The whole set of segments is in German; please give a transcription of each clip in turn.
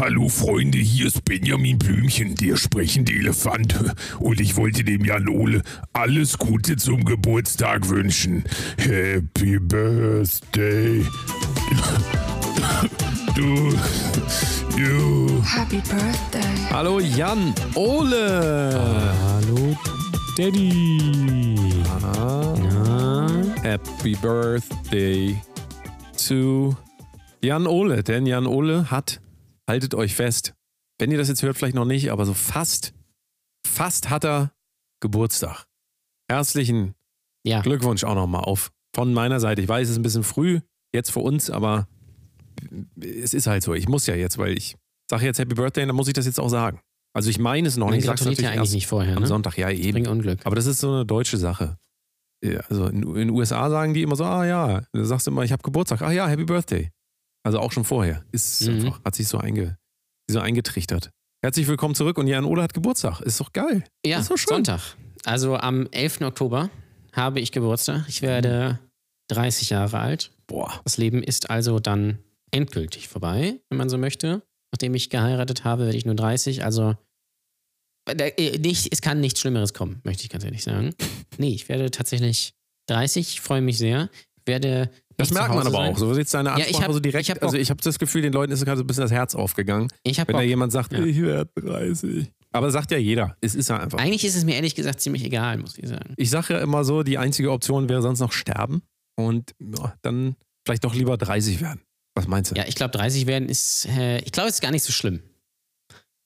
Hallo Freunde, hier ist Benjamin Blümchen, der sprechende Elefant. Und ich wollte dem Jan Ole alles Gute zum Geburtstag wünschen. Happy Birthday. Du. You. Happy Birthday. Hallo Jan Ole. Hallo, Daddy. Happy Birthday to Jan Ole. Denn Jan Ole hat, haltet euch fest, wenn ihr das jetzt hört, vielleicht noch nicht, aber so fast, fast hat er Geburtstag. Herzlichen Ja, Glückwunsch auch nochmal auf von meiner Seite. Ich weiß, es ist ein bisschen früh jetzt für uns, aber es ist halt so. Ich muss ja jetzt, weil ich sage jetzt Happy Birthday, dann muss ich das jetzt auch sagen. Also ich meine es noch man nicht. Ich gratuliert ja eigentlich nicht vorher, am ne? Sonntag. Ja, eben. Bring Unglück. Aber das ist so eine deutsche Sache. Also in in den USA sagen die immer so, ah ja, du sagst immer, ich habe Geburtstag. Ah ja, Happy Birthday. Also auch schon vorher. Ist Mhm. einfach, hat sich so, einge, so eingetrichtert. Herzlich willkommen zurück und Jan Ole hat Geburtstag. Ist doch geil. Ja, ist doch schön. Sonntag. Also am 11. Oktober habe ich Geburtstag. Ich werde 30 Jahre alt. Boah. Das Leben ist also dann endgültig vorbei, wenn man so möchte. Nachdem ich geheiratet habe, werde ich nur 30. Also äh, nicht, es kann nichts Schlimmeres kommen, möchte ich ganz ehrlich sagen. Nee, ich werde tatsächlich 30. Ich freue mich sehr. Werde Das merkt man aber sein. auch. So ist jetzt deine Ja, ich hab- so direkt. ich hab also ich habe das Gefühl, den Leuten ist gerade so ein bisschen das Herz aufgegangen, wenn da Bock. jemand sagt, Ja. ich werde 30. Aber sagt ja jeder. Es ist ja einfach. Eigentlich ist es mir ehrlich gesagt ziemlich egal, muss ich sagen. Ich sage ja immer so, die einzige Option wäre sonst noch sterben und ja, dann vielleicht doch lieber 30 werden. Was meinst du? Ja, ich glaube, 30 werden ist, äh, ich glaube, es ist gar nicht so schlimm.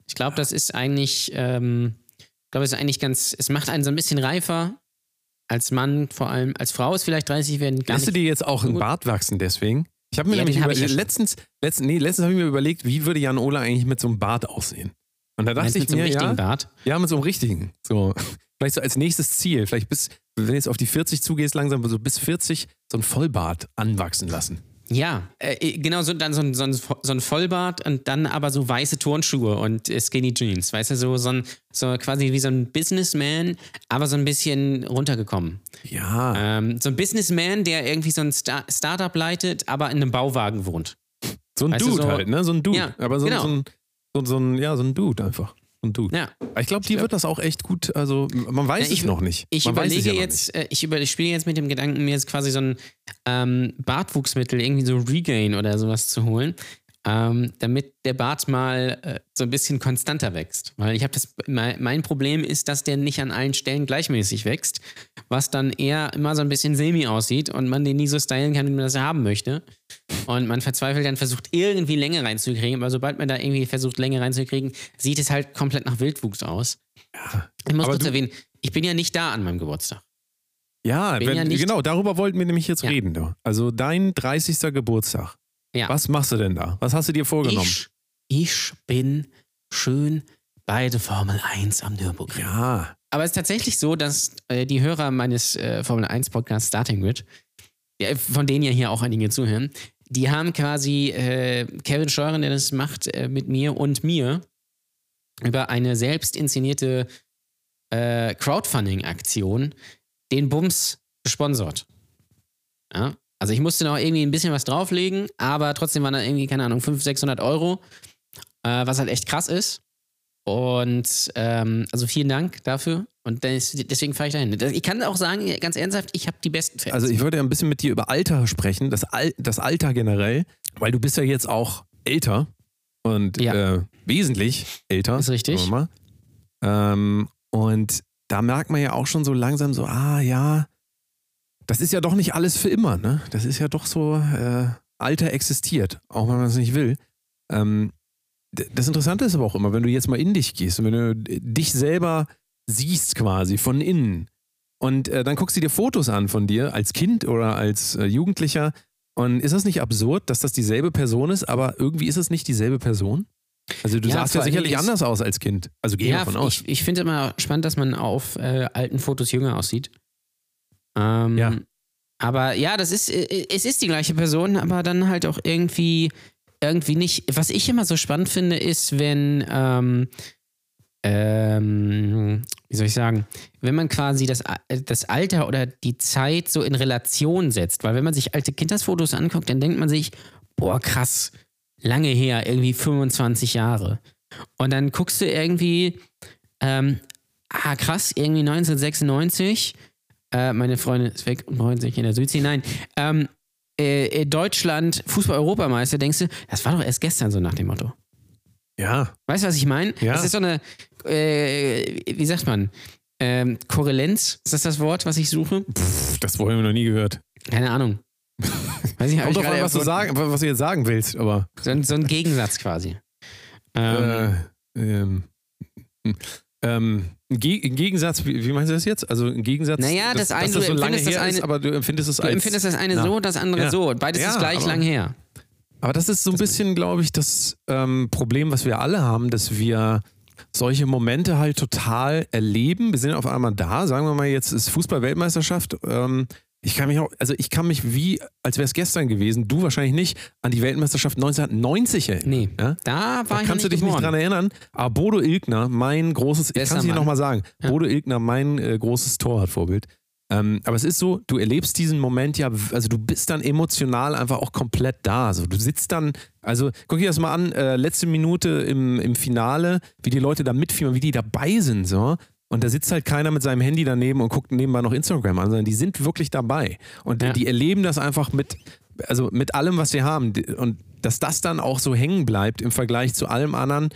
Ich glaube, das ist eigentlich, ähm, ich glaube, es ist eigentlich ganz, es macht einen so ein bisschen reifer. Als Mann vor allem, als Frau ist vielleicht 30 werden gar Lässt du dir jetzt auch einen. Bart wachsen deswegen? Ich habe mir Ja, nämlich hab ja letztens, letztens, nee, letztens habe ich mir überlegt, wie würde Jan Ola eigentlich mit so einem Bart aussehen? Und da dachte Meinst ich mit so einem mir, richtigen ja, Bart. ja, mit so einem richtigen. So, vielleicht so als nächstes Ziel, vielleicht bis, wenn du jetzt auf die 40 zugehst, langsam so bis 40 so ein Vollbart anwachsen lassen. Ja, äh, genau, so, dann so ein, so, ein, so ein Vollbart und dann aber so weiße Turnschuhe und äh, Skinny Jeans. Weißt du, so, so, ein, so quasi wie so ein Businessman, aber so ein bisschen runtergekommen. Ja, Ähm, so ein Businessman, der irgendwie so ein Star Startup leitet, aber in einem Bauwagen wohnt. so ein weißt du, Dude so- halt, ne? So ein Dude. Ja, Aber so, genau. so, ein, so, so ein, ja, so ein Dude einfach. Ein Dude. Ja. Ich glaube, die wird das auch echt gut, also man weiß Ja, ich- es noch nicht. Ich man überlege ja jetzt, äh, ich, über, ich spiele jetzt mit dem Gedanken, mir jetzt quasi so ein ähm, Bartwuchsmittel, irgendwie so Regain oder sowas zu holen, ähm, damit der Bart mal äh, so ein bisschen konstanter wächst. Weil ich habe das, mein, mein Problem ist, dass der nicht an allen Stellen gleichmäßig wächst, was dann eher immer so ein bisschen semi aussieht und man den nie so stylen kann, wie man das haben möchte. Und man verzweifelt dann versucht, irgendwie Länge reinzukriegen, aber sobald man da irgendwie versucht, Länge reinzukriegen, sieht es halt komplett nach Wildwuchs aus. Ich muss kurz erwähnen, ich bin ja nicht da an meinem Geburtstag. Ja, wenn, ja genau, darüber wollten wir nämlich jetzt Ja. reden. Du. Also dein 30. Geburtstag. Ja. Was machst du denn da? Was hast du dir vorgenommen? Ich, ich bin schön bei der Formel 1 am Nürburgring. ja, Aber es ist tatsächlich so, dass äh, die Hörer meines äh, Formel 1 Podcasts Starting Grid, ja, von denen ja hier auch einige zuhören, die haben quasi äh, Kevin Scheuren, der das macht, äh, mit mir und mir über eine selbst inszenierte äh, Crowdfunding-Aktion den Bums gesponsert. Ja? Also ich musste noch irgendwie ein bisschen was drauflegen, aber trotzdem waren da irgendwie, keine Ahnung, 500, 600 Euro, äh, was halt echt krass ist. Und ähm, also vielen Dank dafür. Und des, deswegen fahre ich dahin. Das- Ich kann auch sagen, ganz ernsthaft, ich habe die besten Fans. also ich würde ja ein bisschen mit dir über Alter sprechen, das, Al das Alter generell, weil du bist ja jetzt auch älter und Ja. äh, wesentlich älter. Ist richtig. Ähm, und da merkt man ja auch schon so langsam so, ah ja, das ist ja doch nicht alles für immer, ne? Das ist ja doch so, äh, Alter existiert, auch wenn man es nicht will. Ähm, das Interessante ist aber auch immer, wenn du jetzt mal in dich gehst und wenn du dich selber siehst quasi von innen und äh, dann guckst du dir Fotos an von dir als Kind oder als äh, Jugendlicher und ist das nicht absurd, dass das dieselbe Person ist, aber irgendwie ist es nicht dieselbe Person? Also du Ja, sahst ja sicherlich ist- anders aus als Kind. Also geh ja, davon aus. ich, ich finde immer spannend, dass man auf äh, alten Fotos jünger aussieht. Ähm, Ja. Aber ja, das ist, äh, es ist die gleiche Person, aber dann halt auch irgendwie, irgendwie nicht. Was ich immer so spannend finde, ist, wenn, ähm, ähm, wie soll ich sagen, wenn man quasi das, A- das Alter oder die Zeit so in Relation setzt. Weil wenn man sich alte Kindheitsfotos anguckt, dann denkt man sich, boah, krass, lange her, irgendwie 25 Jahre. Und dann guckst du irgendwie, ähm, ah krass, irgendwie 1996, äh, meine Freundin ist weg und freut sich in der Südsee, nein, ähm, äh, äh, Deutschland Fußball-Europameister, denkst du, das war doch erst gestern so nach dem Motto. Ja. Weißt du, was ich meine? Ja. Das ist so eine, äh, wie sagt man, ähm, Korrelenz, ist das das Wort, was ich suche? Pff, das vorher noch nie gehört. Keine Ahnung. Weiß ich, hab Kommt drauf an, was du, sagen, was du jetzt sagen willst, aber. So, ein- so ein Gegensatz quasi. Ähm, Äh, ähm, ähm, im Ge- im Gegensatz, wie, wie meinst du das jetzt? Also im Gegensatz, Naja, das dass, eine, dass das du so lange empfindest das her ist, eine- aber du empfindest es du als. empfindest das eine na. so, das andere Ja. so. Beides Ja, ist gleich aber- lang her. Aber das ist so ein bisschen, glaube ich, das ähm, Problem, was wir alle haben, dass wir solche Momente halt total erleben. Wir sind auf einmal da, sagen wir mal, jetzt ist Fußball-Weltmeisterschaft. Ähm, ich kann mich auch, also ich kann mich wie, als wäre es gestern gewesen, du wahrscheinlich nicht, an die Weltmeisterschaft 1990 erinnern. Nee, Ja? da war Da ich kannst du dich nicht geboren. dran erinnern. Aber Bodo Ilgner, mein großes, ich kann es dir nochmal sagen, Ja. Bodo Ilgner, mein äh, großes Torwartvorbild. Ähm, aber es ist so, du erlebst diesen Moment ja, also du bist dann emotional einfach auch komplett da. Also du sitzt dann, also guck dir das mal an, äh, letzte Minute im, im Finale, wie die Leute da mitfiebern, wie die dabei sind, so. Und da sitzt halt keiner mit seinem Handy daneben und guckt nebenbei noch Instagram an, sondern die sind wirklich dabei. Und Ja. die erleben das einfach mit, also mit allem, was sie haben. Und dass das dann auch so hängen bleibt im Vergleich zu allem anderen,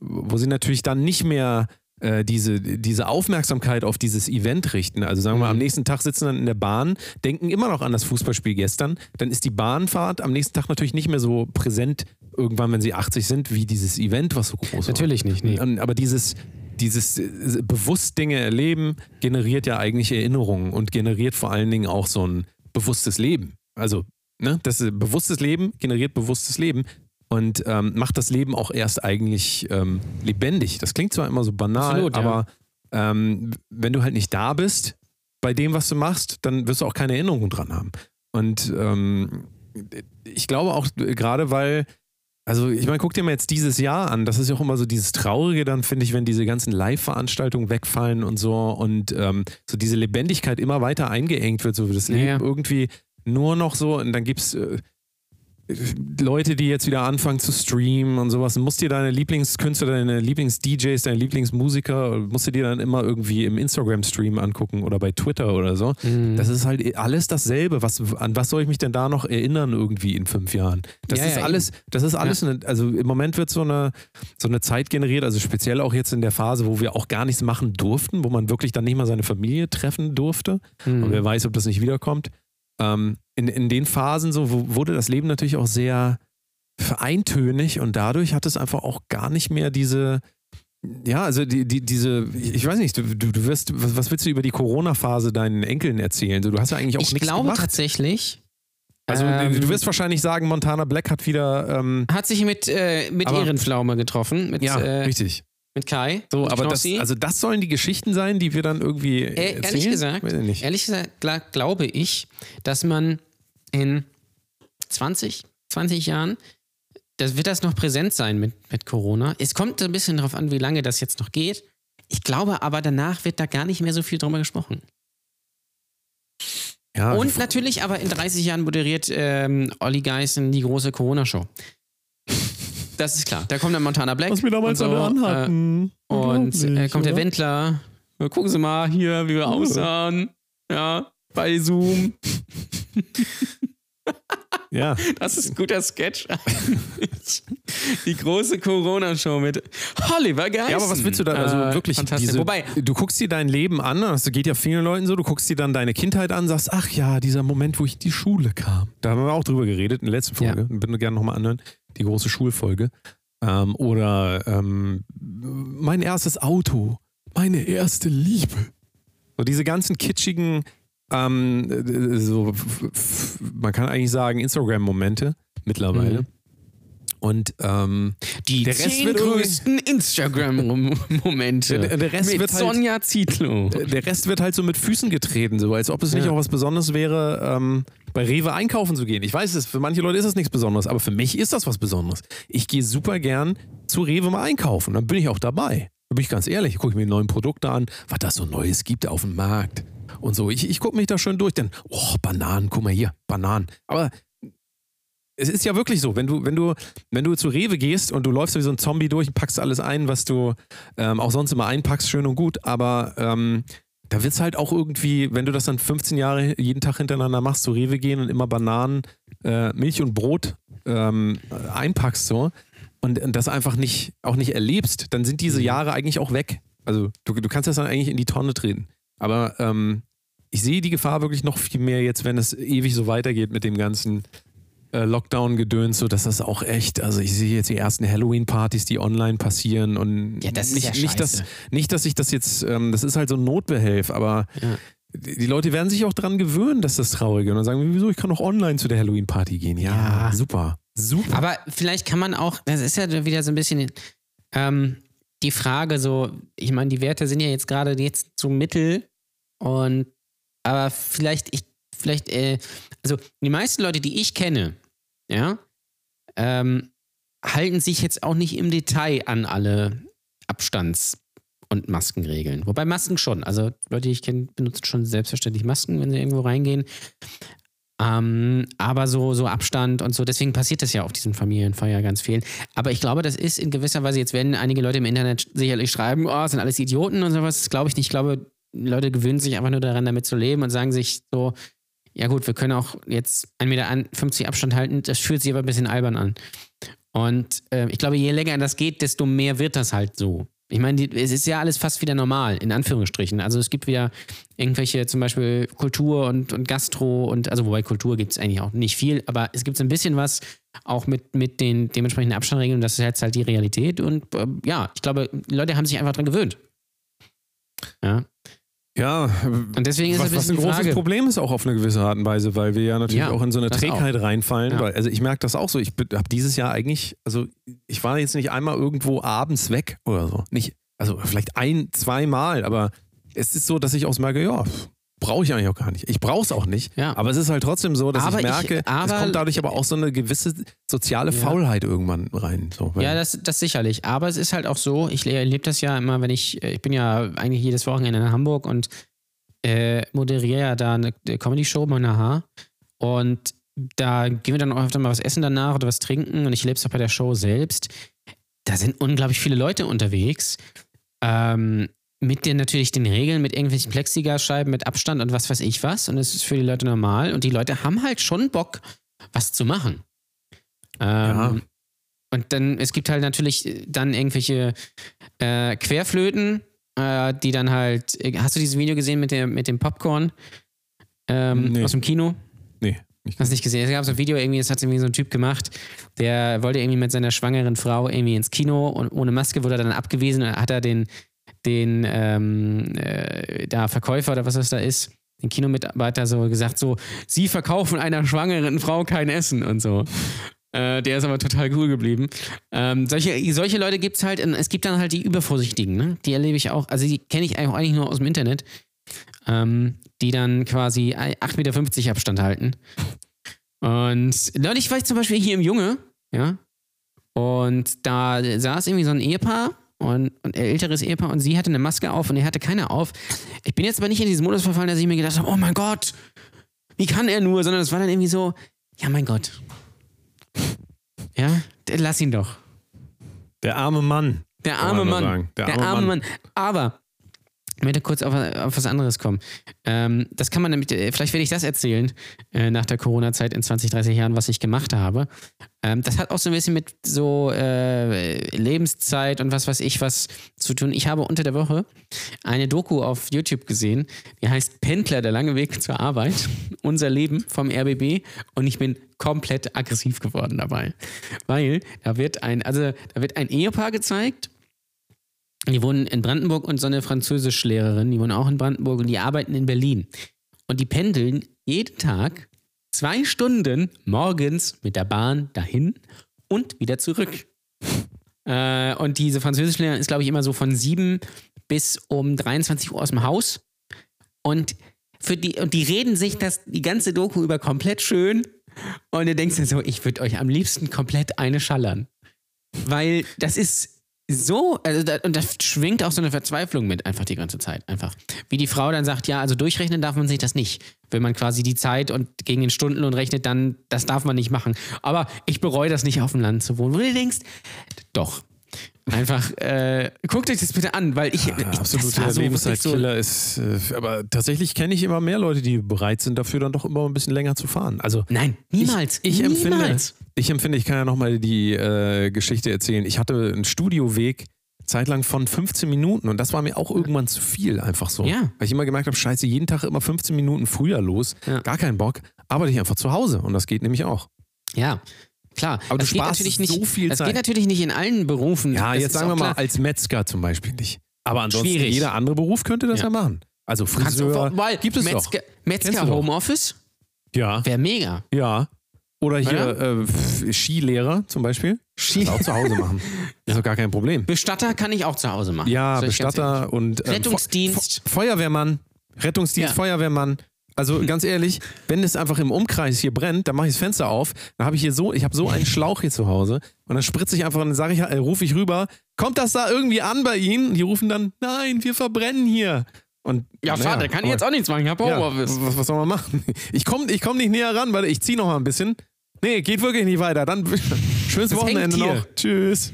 wo sie natürlich dann nicht mehr äh, diese, diese Aufmerksamkeit auf dieses Event richten. Also sagen wir mal, am Mhm. nächsten Tag sitzen dann in der Bahn, denken immer noch an das Fußballspiel gestern. Dann ist die Bahnfahrt am nächsten Tag natürlich nicht mehr so präsent, irgendwann, wenn sie 80 sind, wie dieses Event, was so groß war. Natürlich nicht, nee. Aber dieses, dieses äh, bewusst Dinge erleben generiert ja eigentlich Erinnerungen und generiert vor allen Dingen auch so ein bewusstes Leben. Also, ne, das ist, bewusstes Leben generiert bewusstes Leben und ähm, macht das Leben auch erst eigentlich ähm, lebendig. Das klingt zwar immer so banal, Absolut, ja. aber ähm, wenn du halt nicht da bist bei dem, was du machst, dann wirst du auch keine Erinnerung dran haben. Und ähm, ich glaube auch gerade, weil also ich meine, guck dir mal jetzt dieses Jahr an. Das ist ja auch immer so dieses Traurige dann, finde ich, wenn diese ganzen Live-Veranstaltungen wegfallen und so und ähm, so diese Lebendigkeit immer weiter eingeengt wird, so wie das Ja, Leben ja. irgendwie nur noch so und dann gibt es äh, Leute, die jetzt wieder anfangen zu streamen und sowas. Musst dir deine Lieblingskünstler, deine Lieblings-DJs, deine Lieblingsmusiker, musst du dir dann immer irgendwie im Instagram-Stream angucken oder bei Twitter oder so. Mhm. Das ist halt alles dasselbe. Was, an was soll ich mich denn da noch erinnern irgendwie in fünf Jahren? Das Ja, ist ja, alles, das ist alles, eine, also im Moment wird so eine, so eine Zeit generiert, also speziell auch jetzt in der Phase, wo wir auch gar nichts machen durften, wo man wirklich dann nicht mal seine Familie treffen durfte. Mhm. Und wer weiß, ob das nicht wiederkommt. Ähm, in, in den Phasen so wo, wurde das Leben natürlich auch sehr vereintönig und dadurch hat es einfach auch gar nicht mehr diese, ja, also die, die, diese, ich weiß nicht, du, du, wirst, was, willst du über die Corona-Phase deinen Enkeln erzählen? So, du hast ja eigentlich auch ich nichts glaube gemacht. tatsächlich, Also ähm, du wirst wahrscheinlich sagen, Montana Black hat wieder, ähm, hat sich mit, äh, mit Aber- Ehrenpflaume getroffen, mit, ja, äh, richtig. Mit Kai. So, aber das, also das sollen die Geschichten sein, die wir dann irgendwie Äh, erzählen? ehrlich gesagt, ehrlich gesagt gla glaube ich, dass man in 20, 20 Jahren, das wird das noch präsent sein mit, mit Corona. Es kommt ein bisschen darauf an, wie lange das jetzt noch geht. Ich glaube aber, danach wird da gar nicht mehr so viel drüber gesprochen. Ja, Und natürlich aber in 30 Jahren moderiert ähm, Olli Geißen die große Corona-Show. Das ist klar. Da kommt dann Montana Black. was wir damals und so, alle anhatten. Äh, und äh, kommt der oder? Wendler. Ja, Gucken Sie mal hier, wie wir aussahen. Ja, bei Zoom. Ja, Das ist ein guter Sketch. die große Corona-Show mit Oliver Geißen. Ja, aber was willst du da? Also Äh, wirklich, diese, Wobei, du guckst dir dein Leben an, das geht ja vielen Leuten so, du guckst dir dann deine Kindheit an, sagst, ach ja, dieser Moment, wo ich in die Schule kam. Da haben wir auch drüber geredet in der letzten Folge. Ja. Bitte gerne nochmal anhören, die große Schulfolge. Ähm, oder ähm, mein erstes Auto, meine erste Liebe. So diese ganzen kitschigen, ähm, äh, so, man kann eigentlich sagen, Instagram-Momente mittlerweile. Mhm. Und ähm, die der Rest zehn wird größten Instagram-Momente Der- der Rest mit wird halt- Sonja Zietlow. der Rest wird halt so mit Füßen getreten, so als ob es nicht Ja. auch was Besonderes wäre, ähm, bei Rewe einkaufen zu gehen. Ich weiß es, für manche Leute ist das nichts Besonderes, aber für mich ist das was Besonderes. Ich gehe super gern zu Rewe mal einkaufen, dann bin ich auch dabei. Da bin ich ganz ehrlich, gucke ich mir die neuen Produkte an, was das so Neues gibt auf dem Markt und so. Ich, ich gucke mich da schön durch, dann, oh, Bananen, guck mal hier, Bananen. Aber es ist ja wirklich so, wenn du, wenn du, wenn du zu Rewe gehst und du läufst wie so ein Zombie durch und packst alles ein, was du ähm, auch sonst immer einpackst, schön und gut, aber ähm, da wird es halt auch irgendwie, wenn du das dann 15 Jahre jeden Tag hintereinander machst, zu Rewe gehen und immer Bananen, äh, Milch und Brot ähm, einpackst so und, und das einfach nicht, auch nicht erlebst, dann sind diese Jahre eigentlich auch weg. Also du, du kannst das dann eigentlich in die Tonne treten. Aber ähm, ich sehe die Gefahr wirklich noch viel mehr jetzt, wenn es ewig so weitergeht mit dem ganzen äh, Lockdown-Gedöns, so dass das auch echt, also ich sehe jetzt die ersten Halloween-Partys, die online passieren und Ja, das ist nicht, ja nicht, dass, nicht, dass ich das jetzt, ähm, das ist halt so ein Notbehelf, aber Ja. die die Leute werden sich auch dran gewöhnen, dass das traurig ist und dann sagen, wieso, ich kann auch online zu der Halloween-Party gehen. Ja, Ja. super, super. Aber vielleicht kann man auch, das ist ja wieder so ein bisschen ähm, die Frage, so, ich meine, die Werte sind ja jetzt gerade jetzt so mittel und aber vielleicht, ich, vielleicht, äh, also die meisten Leute, die ich kenne, ja, ähm, halten sich jetzt auch nicht im Detail an alle Abstands- und Maskenregeln. Wobei Masken schon. Also Leute, die ich kenne, benutzen schon selbstverständlich Masken, wenn sie irgendwo reingehen. Ähm, aber so, so Abstand und so, deswegen passiert das ja auf diesen Familienfeier ganz viel. Aber ich glaube, das ist in gewisser Weise, jetzt werden einige Leute im Internet sicherlich schreiben, oh, sind alles Idioten und sowas. Das glaube ich nicht. Ich glaube, Leute gewöhnen sich einfach nur daran, damit zu leben und sagen sich so, ja gut, wir können auch jetzt 1,50 Meter Abstand halten, das fühlt sich aber ein bisschen albern an. Und äh, ich glaube, je länger das geht, desto mehr wird das halt so. Ich meine, die- es ist ja alles fast wieder normal, in Anführungsstrichen. Also es gibt wieder irgendwelche zum Beispiel Kultur und, und Gastro und also wobei Kultur gibt es eigentlich auch nicht viel, aber es gibt ein bisschen was auch mit, mit den dementsprechenden Abstandregeln das ist jetzt halt die Realität und ähm, ja, ich glaube, Leute haben sich einfach dran gewöhnt. Ja. Ja, Und deswegen ist was, es was ein ein bisschen die großes. Problem ist auch auf eine gewisse Art und Weise, weil wir ja natürlich Ja, auch in so eine Trägheit reinfallen. Ja. Weil, also ich merke das auch so. Ich habe dieses Jahr eigentlich, also ich war jetzt nicht einmal irgendwo abends weg oder so. Nicht, also vielleicht ein, zweimal, aber es ist so, dass ich auch merke, ja, brauche ich eigentlich auch gar nicht. Ich brauche es auch nicht. Ja. Aber es ist halt trotzdem so, dass Aber ich ich- merke, es aber- kommt dadurch aber auch so eine gewisse soziale Ja. Faulheit irgendwann rein. So, Ja, das, das sicherlich. Aber es ist halt auch so, ich erlebe das ja immer, wenn ich, äh, ich bin ja eigentlich jedes Wochenende in Hamburg und äh, moderiere ja da eine, Comedy-Show bei Naha. Und da gehen wir dann auch öfter mal was essen danach oder was trinken und ich lebe es auch bei der Show selbst. Da sind unglaublich viele Leute unterwegs. Ähm, mit den natürlich den Regeln, mit irgendwelchen Plexiglasscheiben, mit Abstand und was weiß ich was. Und es ist für die Leute normal. Und die Leute haben halt schon Bock, was zu machen. Ähm, Ja. Und dann, es gibt halt natürlich äh, dann irgendwelche äh, Querflöten, äh, die dann halt. Hast du dieses Video gesehen mit, der, mit dem Popcorn ähm, Nee. aus dem Kino? nee. Hast du nicht gesehen? Es gab so ein Video, irgendwie, das hat irgendwie so ein Typ gemacht, der wollte irgendwie mit seiner schwangeren Frau irgendwie ins Kino und ohne Maske wurde er dann abgewiesen und hat er den, den ähm, äh, da Verkäufer oder was das da ist, den Kinomitarbeiter so gesagt, so, sie verkaufen einer schwangeren Frau kein Essen und so. Äh, der ist aber total cool geblieben. Ähm, solche, solche Leute gibt es halt, es gibt dann halt die Übervorsichtigen, ne? die erlebe ich auch, also die kenne ich eigentlich nur aus dem Internet, ähm, die dann quasi 8,50 Meter Abstand halten. Und neulich war ich zum Beispiel hier im Junge, ja, und da saß irgendwie so ein Ehepaar und, und ein älteres Ehepaar und sie hatte eine Maske auf und er hatte keine auf. Ich bin jetzt aber nicht in diesen Modus verfallen, dass ich mir gedacht habe, oh mein Gott, wie kann er nur, sondern es war dann irgendwie so, ja mein Gott. Ja, lass ihn doch. Der arme Mann. Der arme Mann. Der, Der arme arme Mann. Mann. Aber ich möchte kurz auf, auf was anderes kommen. Ähm, das kann man nämlich, äh, vielleicht werde ich das erzählen äh, nach der Corona-Zeit in 20, 30 Jahren, was ich gemacht habe. Ähm, das hat auch so ein bisschen mit so äh, Lebenszeit und was weiß ich was zu tun. Ich habe unter der Woche eine Doku auf YouTube gesehen, die heißt Pendler, der lange Weg zur Arbeit, unser Leben vom RBB und ich bin komplett aggressiv geworden dabei. Weil da wird ein, also da wird ein Ehepaar gezeigt, die wohnen in Brandenburg und so eine Französischlehrerin, die wohnen auch in Brandenburg und die arbeiten in Berlin. Und die pendeln jeden Tag zwei Stunden morgens mit der Bahn dahin und wieder zurück. Äh, und diese Französischlehrerin ist, glaube ich, immer so von sieben bis um 23 Uhr aus dem Haus. Und, für die, und die reden sich das die ganze Doku über komplett schön. Und denkst dir so, ich würde euch am liebsten komplett eine schallern. Weil das ist so, also da, und da schwingt auch so eine Verzweiflung mit einfach die ganze Zeit. Einfach. Wie die Frau dann sagt, ja, also durchrechnen darf man sich das nicht. Wenn man quasi die Zeit und gegen den Stundenlohn rechnet, dann, das darf man nicht machen. Aber ich bereue das nicht, auf dem Land zu wohnen. Wo du denkst, doch. Einfach, äh, guckt euch das bitte an, weil ich. Ja, ich das absoluter so Lebenszeitkiller ist. Äh, aber tatsächlich kenne ich immer mehr Leute, die bereit sind, dafür dann doch immer ein bisschen länger zu fahren. Also Nein, niemals. Ich, ich empfinde, niemals. ich empfinde, ich kann ja nochmal die äh, Geschichte erzählen. Ich hatte einen Studioweg zeitlang von 15 Minuten und das war mir auch irgendwann zu viel, einfach so. Ja. Weil ich immer gemerkt habe, scheiße, jeden Tag immer 15 Minuten früher los, Ja. gar keinen Bock, arbeite ich einfach zu Hause und das geht nämlich auch. Ja, klar. Aber du das geht sparst natürlich nicht, so viel Das Zeit. geht natürlich nicht in allen Berufen. Ja, das jetzt sagen wir mal klar. als Metzger zum Beispiel nicht. Aber ansonsten Schwierig. jeder andere Beruf könnte das ja, Ja. machen. Also du, Friseur weil gibt es Metzger, doch. Metzger du. Homeoffice Ja, wäre mega. ja. Oder hier äh, F- Skilehrer zum Beispiel. Ski- Das auch zu Hause machen. Ist doch gar kein Problem. Bestatter kann ich auch zu Hause machen. Ja. Bestatter und ähm, Rettungsdienst. Fe- Fe- Feuerwehrmann, Rettungsdienst, Ja. Feuerwehrmann. Also ganz ehrlich, wenn es einfach im Umkreis hier brennt, dann mache ich das Fenster auf, dann habe ich hier so, ich habe so einen Schlauch hier zu Hause und dann spritze ich einfach und dann sage ich, äh, rufe ich rüber, kommt das da irgendwie an bei Ihnen? Und die rufen dann, nein, wir verbrennen hier. Und Ja, schade, kann ich jetzt auch nichts machen. Ich habe ja, Homeoffice. was, was soll man machen? Ich komme ich komm nicht näher ran, weil ich ziehe noch mal ein bisschen. Nee, geht wirklich nicht weiter. Dann schönes Das Wochenende noch. Tschüss.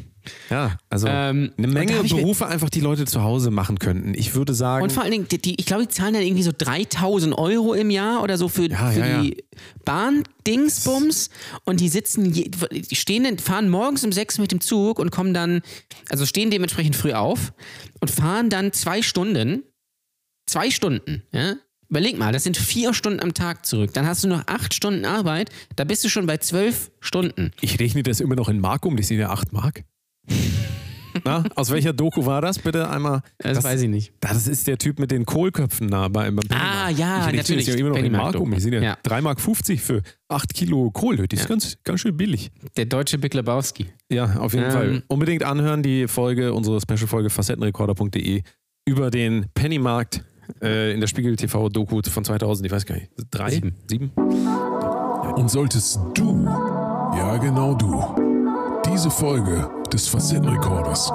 Ja, also Ähm, eine Menge Berufe einfach, die Leute zu Hause machen könnten. Ich würde sagen, Und vor allen Dingen, die, die, ich glaube, die zahlen dann irgendwie so 3000 Euro im Jahr oder so für, Ja, für ja, die Bahn-Dingsbums. Und die sitzen, die stehen, fahren morgens um sechs mit dem Zug und kommen dann, also stehen dementsprechend früh auf und fahren dann zwei Stunden. Zwei Stunden, ja? Überleg mal, das sind vier Stunden am Tag zurück. Dann hast du noch acht Stunden Arbeit, da bist du schon bei zwölf Stunden. ich rechne das immer noch in Mark um, die sind ja 8 Mark. Na, aus welcher Doku war das? Bitte einmal. Das, weiß ich nicht. Das ist der Typ mit den Kohlköpfen da beim beim Ah, ja, ich natürlich. Das ja immer noch in Mark um. Die sind ja, Ja. 3 Mark 50 für 8 Kilo Kohl. Das ist Ja. ganz, ganz schön billig. Der deutsche Big Lebowski. Ja, auf jeden Ähm. Fall. Unbedingt anhören, die Folge, unsere Special-Folge facettenrekorder.de über den Pennymarkt äh, in der Spiegel TV Doku von 2000, ich weiß gar nicht, drei? Sieben. Sieben? Und solltest du, ja genau du, diese Folge des Facettenrekorders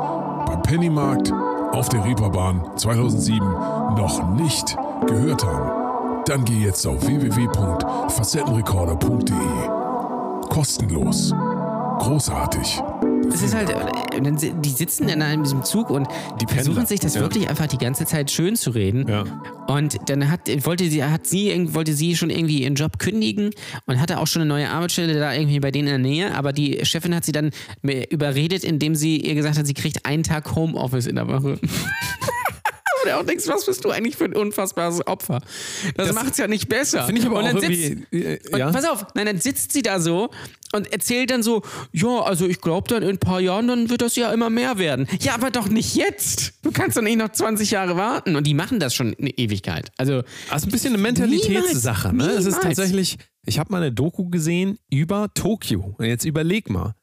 beim Pennymarkt auf der Reeperbahn 2007 noch nicht gehört haben, dann geh jetzt auf www.facettenrekorder.de. Kostenlos. Großartig. Es ist halt, äh, die sitzen in diesem Zug und Die versuchen sich das ja. wirklich einfach die ganze Zeit schön zu reden. Ja. Und dann hat, wollte, sie, hat sie, wollte sie schon irgendwie ihren Job kündigen und hatte auch schon eine neue Arbeitsstelle da irgendwie bei denen in der Nähe. Aber die Chefin hat sie dann mehr überredet, indem sie ihr gesagt hat, sie kriegt einen Tag Homeoffice in der Woche. Du auch denkst, was bist du eigentlich für ein unfassbares Opfer? Das, Das macht's ja nicht besser. Finde ich aber und auch dann irgendwie. sitzt, äh, und ja. pass auf, nein, dann sitzt sie da so und erzählt dann so, ja, also ich glaube dann in ein paar Jahren, dann wird das ja immer mehr werden. Ja, aber doch nicht jetzt. Du kannst doch nicht noch 20 Jahre warten. Und die machen das schon eine Ewigkeit. Also, Also ein bisschen eine Mentalitätssache. Ne? Es ist tatsächlich, ich habe mal eine Doku gesehen über Tokio. Und jetzt überleg mal,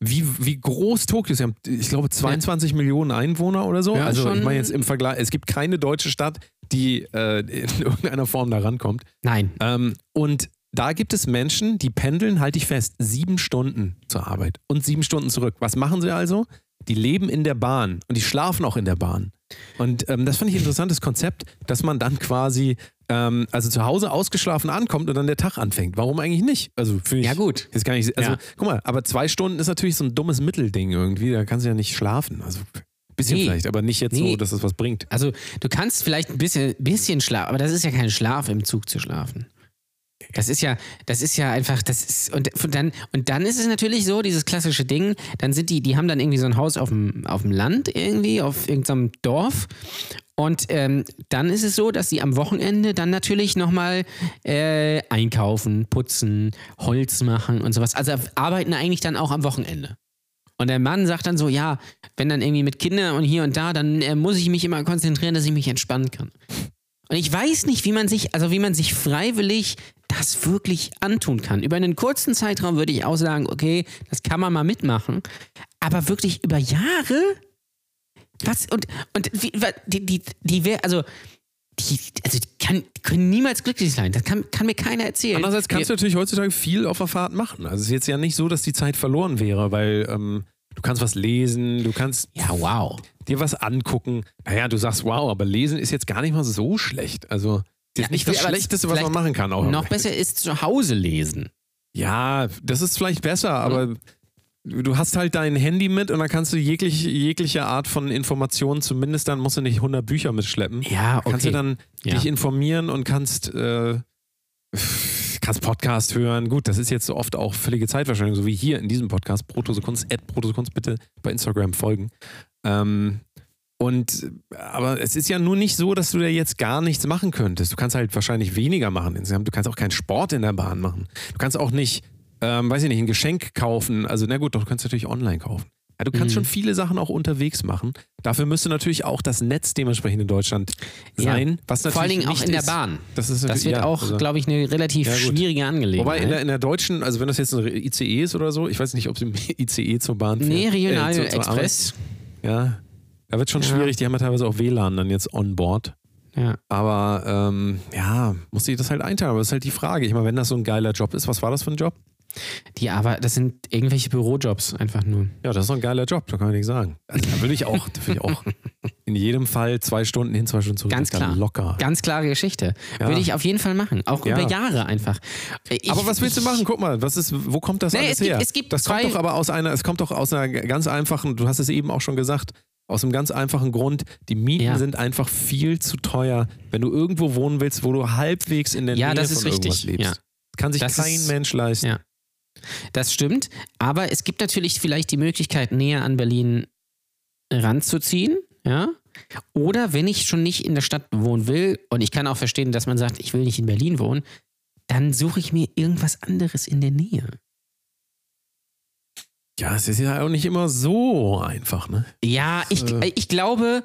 wie, wie groß Tokio ist. Sie haben, ich glaube, 22 Millionen Einwohner oder so. Ja, also ich meine jetzt im Vergleich, es gibt keine deutsche Stadt, die äh, in irgendeiner Form da rankommt. nein. Ähm, und da gibt es Menschen, die pendeln, halte ich fest, sieben Stunden zur Arbeit und sieben Stunden zurück. Was machen sie also? Die leben in der Bahn und die schlafen auch in der Bahn. Und ähm, das fand ich ein interessantes Konzept, dass man dann quasi ähm, also zu Hause ausgeschlafen ankommt und dann der Tag anfängt. Warum eigentlich nicht? Also finde ich Ja, gut. Ist gar nicht, also Ja. guck mal, aber zwei Stunden ist natürlich so ein dummes Mittelding irgendwie. Da kannst du ja nicht schlafen. Also ein bisschen Nee. vielleicht, aber nicht jetzt so, Nee. dass das was bringt. Also, du kannst vielleicht ein bisschen, bisschen schlafen, aber das ist ja kein Schlaf, im Zug zu schlafen. Das ist ja, das ist ja einfach, das ist, und und dann, und dann ist es natürlich so, dieses klassische Ding, dann sind die, die haben dann irgendwie so ein Haus auf dem, auf dem Land irgendwie, auf irgendeinem Dorf. Und ähm, dann ist es so, dass sie am Wochenende dann natürlich nochmal äh, einkaufen, putzen, Holz machen und sowas. Also arbeiten eigentlich dann auch am Wochenende. Und der Mann sagt dann so, ja, wenn dann irgendwie mit Kindern und hier und da, dann äh, muss ich mich immer konzentrieren, dass ich mich entspannen kann. Und ich weiß nicht, wie man sich, also wie man sich freiwillig das wirklich antun kann. Über einen kurzen Zeitraum würde ich auch sagen, okay, das kann man mal mitmachen. Aber wirklich über Jahre? Was? Und, und wie, die, die, die also, die, also die, kann, die können niemals glücklich sein. Das kann, kann mir keiner erzählen. Andererseits kannst du natürlich heutzutage viel auf der Fahrt machen. Also es ist jetzt ja nicht so, dass die Zeit verloren wäre, weil ähm, du kannst was lesen, du kannst Ja, wow. dir was angucken. Naja, du sagst, wow, aber lesen ist jetzt gar nicht mal so schlecht. Also, das Ja, ist nicht das Schlechteste, was man machen kann. Auch. Noch besser ist zu Hause lesen. Ja, das ist vielleicht besser, aber du hast halt dein Handy mit und dann kannst du jegliche, jegliche Art von Informationen, zumindest dann musst du nicht 100 Bücher mitschleppen. Ja, okay. Kannst du dann Ja. dich informieren und kannst, äh, kannst Podcast hören. Gut, das ist jetzt so oft auch völlige Zeitverschwendung, so wie hier in diesem Podcast. Protosekunst, at Protosekunst bitte bei Instagram folgen. Ähm, und aber es ist ja nur nicht so, dass du da jetzt gar nichts machen könntest. Du kannst halt wahrscheinlich weniger machen insgesamt. Du kannst auch keinen Sport in der Bahn machen. Du kannst auch nicht, ähm, weiß ich nicht, ein Geschenk kaufen. Also na gut, doch, du kannst natürlich online kaufen. Ja, du kannst Mhm. schon viele Sachen auch unterwegs machen. Dafür müsste natürlich auch das Netz dementsprechend in Deutschland Ja. sein. Was natürlich Vor allen Dingen auch in der. Bahn. Das, ist Das natürlich- wird ja, auch, also- glaube ich, eine relativ Ja, schwierige Angelegenheit. Wobei in der, in der deutschen, also wenn das jetzt ein ICE ist oder so, ich weiß nicht, ob sie im ICE zur Bahn fährt. nee, Regional äh, zur- zur Express. Arbeit. Ja, da wird schon Ja. schwierig. Die haben ja teilweise auch WLAN dann jetzt on board. Ja. Aber ähm, ja, muss ich das halt einteilen. Aber das ist halt die Frage. Ich meine, wenn das so ein geiler Job ist, was war das für ein Job? Die aber, das sind irgendwelche Bürojobs einfach nur. Ja, das ist doch ein geiler Job, da kann man nichts sagen. Also, da würde ich auch, da würde ich auch in jedem Fall zwei Stunden hin, zwei Stunden zurück. Ganz klar. Locker. Ganz klare Geschichte. Ja. Würde ich auf jeden Fall machen. Auch Ja. über Jahre einfach. Ich, aber was willst du machen? Guck mal, was ist, wo kommt das Nee, alles es gibt- her? es gibt das kommt doch aber aus einer, es kommt doch aus einer ganz einfachen, du hast es eben auch schon gesagt, aus einem ganz einfachen Grund, die Mieten Ja. sind einfach viel zu teuer, wenn du irgendwo wohnen willst, wo du halbwegs in der Ja, Nähe das von ist irgendwas richtig. lebst. Ja. Das kann sich Das kein ist- Mensch leisten. Ja. Das stimmt. Aber es gibt natürlich vielleicht die Möglichkeit, näher an Berlin ranzuziehen. Ja. Oder wenn ich schon nicht in der Stadt wohnen will, und ich kann auch verstehen, dass man sagt, ich will nicht in Berlin wohnen, dann suche ich mir irgendwas anderes in der Nähe. Ja, es ist ja auch nicht immer so einfach, ne? Ja, ich, Äh. ich glaube,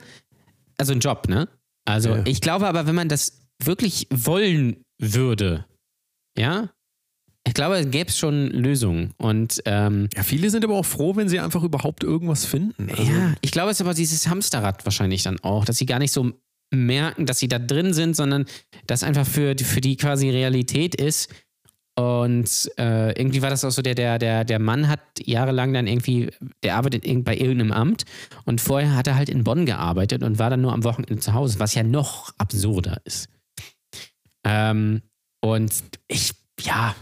also ein Job, ne? Also Ja. ich glaube aber, wenn man das wirklich wollen würde, ja, ich glaube, es gäbe schon Lösungen. Und ähm, Ja, viele sind aber auch froh, wenn sie einfach überhaupt irgendwas finden. Also, ja, ich glaube, es ist aber dieses Hamsterrad wahrscheinlich dann auch, dass sie gar nicht so merken, dass sie da drin sind, sondern das einfach für, für die quasi Realität ist. Und äh, irgendwie war das auch so, der, der, der, der Mann hat jahrelang dann irgendwie, der arbeitet bei irgendeinem Amt und vorher hat er halt in Bonn gearbeitet und war dann nur am Wochenende zu Hause, was ja noch absurder ist. Ähm, und ich, ja,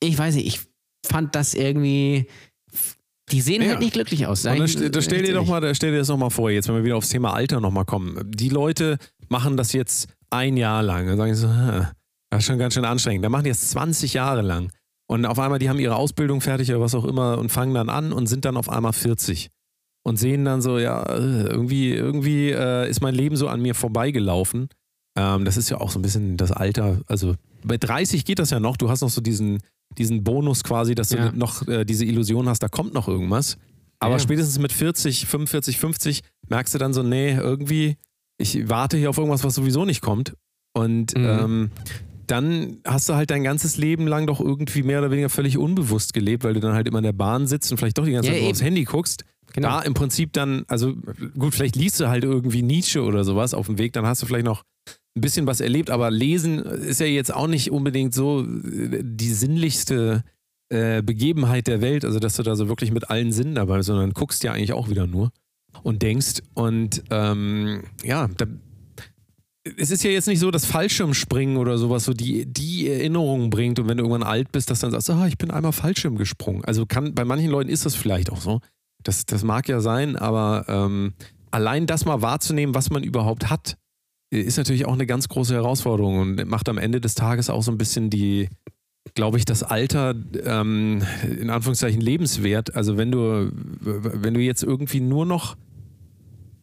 ich weiß nicht, ich fand das irgendwie, die sehen Ja. halt nicht glücklich aus. Und sag da, ich- st- da stell dir doch mal, da stell dir das noch mal vor, jetzt, wenn wir wieder aufs Thema Alter noch mal kommen. Die Leute machen das jetzt ein Jahr lang. Dann sagen so, "Hä, das ist schon ganz schön anstrengend. Da machen die das 20 Jahre lang. Und auf einmal, die haben ihre Ausbildung fertig oder was auch immer und fangen dann an und sind dann auf einmal 40. Und sehen dann so, ja, äh, irgendwie, irgendwie äh, ist mein Leben so an mir vorbeigelaufen. Ähm, das ist ja auch so ein bisschen das Alter. Also bei 30 geht das ja noch. Du hast noch so diesen, diesen Bonus quasi, dass du Ja. noch äh, diese Illusion hast, da kommt noch irgendwas. Aber Ja. spätestens mit 40, 45, 50 merkst du dann so, nee, irgendwie, ich warte hier auf irgendwas, was sowieso nicht kommt. Und Mhm. ähm, dann hast du halt dein ganzes Leben lang doch irgendwie mehr oder weniger völlig unbewusst gelebt, weil du dann halt immer in der Bahn sitzt und vielleicht doch die ganze Ja, Zeit aufs. Handy guckst. Genau. Da im Prinzip dann, also gut, vielleicht liest du halt irgendwie Nietzsche oder sowas auf dem Weg, dann hast du vielleicht noch ein bisschen was erlebt, aber lesen ist ja jetzt auch nicht unbedingt so äh, die sinnlichste äh, Begebenheit der Welt, also dass du da so wirklich mit allen Sinnen dabei bist, sondern guckst ja eigentlich auch wieder nur und denkst und ähm, ja, da, es ist ja jetzt nicht so, dass Fallschirmspringen oder sowas so die, die Erinnerung bringt und wenn du irgendwann alt bist, dass dann sagst, ah, ich bin einmal Fallschirm gesprungen. Also kann, bei manchen Leuten ist das vielleicht auch so. Das, das mag ja sein, aber ähm, allein das mal wahrzunehmen, was man überhaupt hat, ist natürlich auch eine ganz große Herausforderung und macht am Ende des Tages auch so ein bisschen die, glaube ich, das Alter ähm, in Anführungszeichen lebenswert. Also wenn du, wenn du jetzt irgendwie nur noch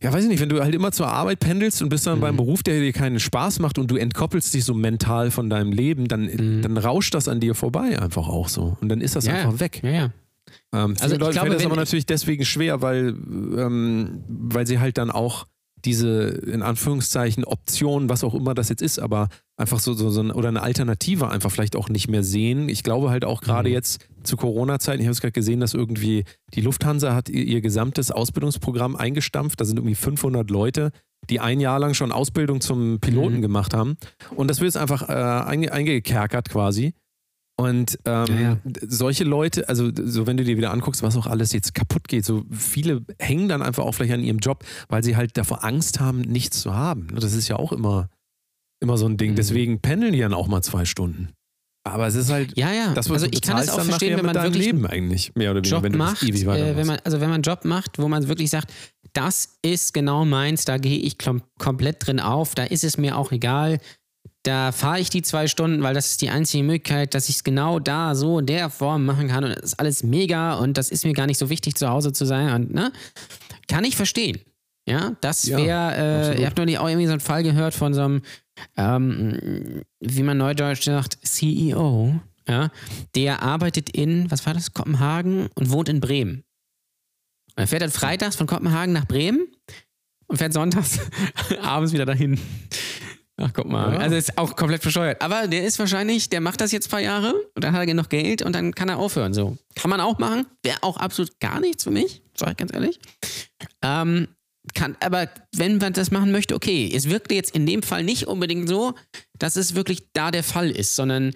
ja, weiß ich nicht, wenn du halt immer zur Arbeit pendelst und bist dann Mhm. beim Beruf, der dir keinen Spaß macht und du entkoppelst dich so mental von deinem Leben, dann, Mhm. dann rauscht das an dir vorbei einfach auch so. Und dann ist das Ja, einfach weg. Ja, ja. Ähm, Also ich Leute glaube, fällt das aber natürlich deswegen schwer, weil, ähm, weil sie halt dann auch diese, in Anführungszeichen, Option, was auch immer das jetzt ist, aber einfach so, so, so ein, oder eine Alternative einfach vielleicht auch nicht mehr sehen. Ich glaube halt auch gerade Mhm. jetzt zu Corona-Zeiten, ich habe es gerade gesehen, dass irgendwie die Lufthansa hat ihr, ihr gesamtes Ausbildungsprogramm eingestampft. Da sind irgendwie 500 Leute, die ein Jahr lang schon Ausbildung zum Piloten Mhm. gemacht haben. Und das wird jetzt einfach äh, einge eingekerkert quasi. Und ähm, Ja, ja. solche Leute, also so wenn du dir wieder anguckst, was auch alles jetzt kaputt geht, so viele hängen dann einfach auch vielleicht an ihrem Job, weil sie halt davor Angst haben, nichts zu haben. Ne, Das ist ja auch immer, immer so ein Ding. Mhm. Deswegen pendeln die dann auch mal zwei Stunden. Aber es ist halt, Ja, ja. das, also ich kann bezahlst auch verstehen, wenn man wirklich Leben eigentlich, mehr oder weniger, Job wenn macht, ewig äh, wenn man, also wenn man einen Job macht, wo man wirklich sagt, das ist genau meins, da gehe ich klom- komplett drin auf, da ist es mir auch egal, da fahre ich die zwei Stunden, weil das ist die einzige Möglichkeit, dass ich es genau da so in der Form machen kann und das ist alles mega und das ist mir gar nicht so wichtig, zu Hause zu sein und ne, kann ich verstehen. Ja, das Ja, wäre, äh, absolut. ihr habt noch nicht auch irgendwie so einen Fall gehört von so einem, ähm, wie man neudeutsch sagt, CEO, ja, der arbeitet in, was war das, Kopenhagen und wohnt in Bremen. Und er fährt dann freitags von Kopenhagen nach Bremen und fährt sonntags abends wieder dahin. Ach, guck mal. Ja. Also ist auch komplett bescheuert. Aber der ist wahrscheinlich, der macht das jetzt ein paar Jahre und dann hat er genug Geld und dann kann er aufhören. So. Kann man auch machen. Wäre auch absolut gar nichts für mich, sag ich ganz ehrlich. Ähm, kann, aber wenn man das machen möchte, okay. Es wirkt jetzt in dem Fall nicht unbedingt so, dass es wirklich da der Fall ist, sondern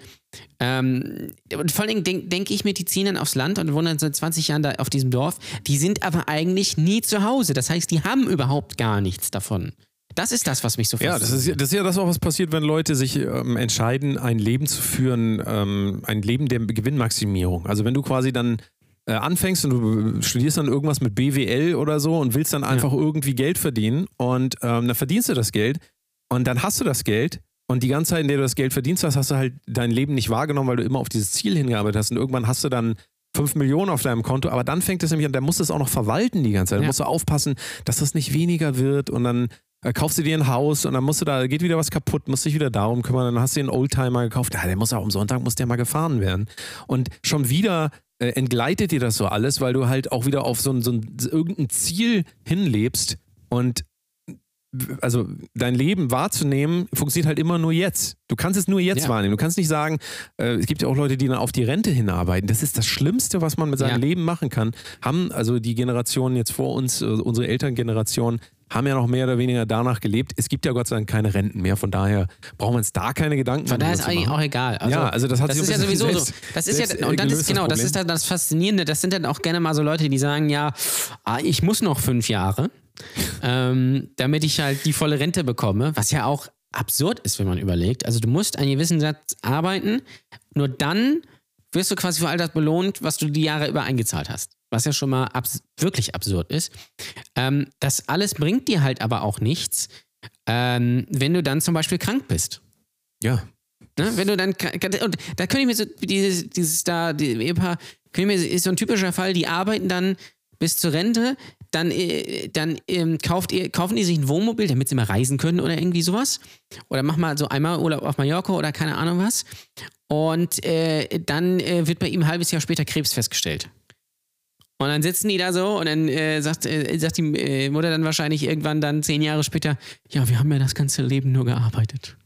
ähm, und vor allen Dingen denke denk ich mir, die ziehen dann aufs Land und wohnen seit 20 Jahren da auf diesem Dorf. Die sind aber eigentlich nie zu Hause. Das heißt, die haben überhaupt gar nichts davon. Das ist das, was mich so Ja, das ist, ja- das ist ja das auch, was passiert, wenn Leute sich ähm, entscheiden, ein Leben zu führen, ähm, ein Leben der Gewinnmaximierung. Also wenn du quasi dann äh, anfängst und du studierst dann irgendwas mit BWL oder so und willst dann einfach irgendwie Geld verdienen und ähm, dann verdienst du das Geld und dann hast du das Geld und die ganze Zeit, in der du das Geld verdienst hast, hast du halt dein Leben nicht wahrgenommen, weil du immer auf dieses Ziel hingearbeitet hast und irgendwann hast du dann 5 Millionen auf deinem Konto, aber dann fängt es nämlich an, da musst du es auch noch verwalten die ganze Zeit. Da Ja. musst du aufpassen, dass das nicht weniger wird und dann äh, kaufst du dir ein Haus und dann musst du da, geht wieder was kaputt, musst dich wieder darum kümmern, dann hast du dir einen Oldtimer gekauft, ja, der muss auch am Sonntag, muss der mal gefahren werden. Und schon wieder äh, entgleitet dir das so alles, weil du halt auch wieder auf so ein, so ein irgendein Ziel hinlebst und also dein Leben wahrzunehmen, funktioniert halt immer nur jetzt. Du kannst es nur jetzt Ja. wahrnehmen. Du kannst nicht sagen, äh, es gibt ja auch Leute, die dann auf die Rente hinarbeiten. Das ist das Schlimmste, was man mit seinem Ja. Leben machen kann. Haben also die Generationen jetzt vor uns, äh, unsere Elterngeneration, haben ja noch mehr oder weniger danach gelebt. Es gibt ja Gott sei Dank keine Renten mehr. Von daher brauchen wir uns da keine Gedanken Von daher ist eigentlich machen. auch egal. Also, ja, also das hat das sich ist ja sowieso selbst, so. Das ist ja, und dann ist genau, das Problem. ist dann das Faszinierende. Das sind dann auch gerne mal so Leute, die sagen, ja, ah, ich muss noch fünf Jahre, ähm, damit ich halt die volle Rente bekomme, was ja auch absurd ist, wenn man überlegt. Also du musst einen gewissen Satz arbeiten, nur dann wirst du quasi für all das belohnt, was du die Jahre über eingezahlt hast. Was ja schon mal abs wirklich absurd ist. Ähm, das alles bringt dir halt aber auch nichts, ähm, wenn du dann zum Beispiel krank bist. Ja, Ne? Wenn du dann, und da könnte ich mir so, dieses, dieses da, die Ehepaar, könnte ich mir, ist so ein typischer Fall, die arbeiten dann bis zur Rente, dann, äh, dann ähm, kauft ihr, kaufen die sich ein Wohnmobil, damit sie mal reisen können oder irgendwie sowas. Oder mach mal so einmal Urlaub auf Mallorca oder keine Ahnung was. Und äh, dann äh, wird bei ihm ein halbes Jahr später Krebs festgestellt. Und dann sitzen die da so und dann äh, sagt, äh, sagt die äh, Mutter dann wahrscheinlich irgendwann dann zehn Jahre später, ja, wir haben ja das ganze Leben nur gearbeitet.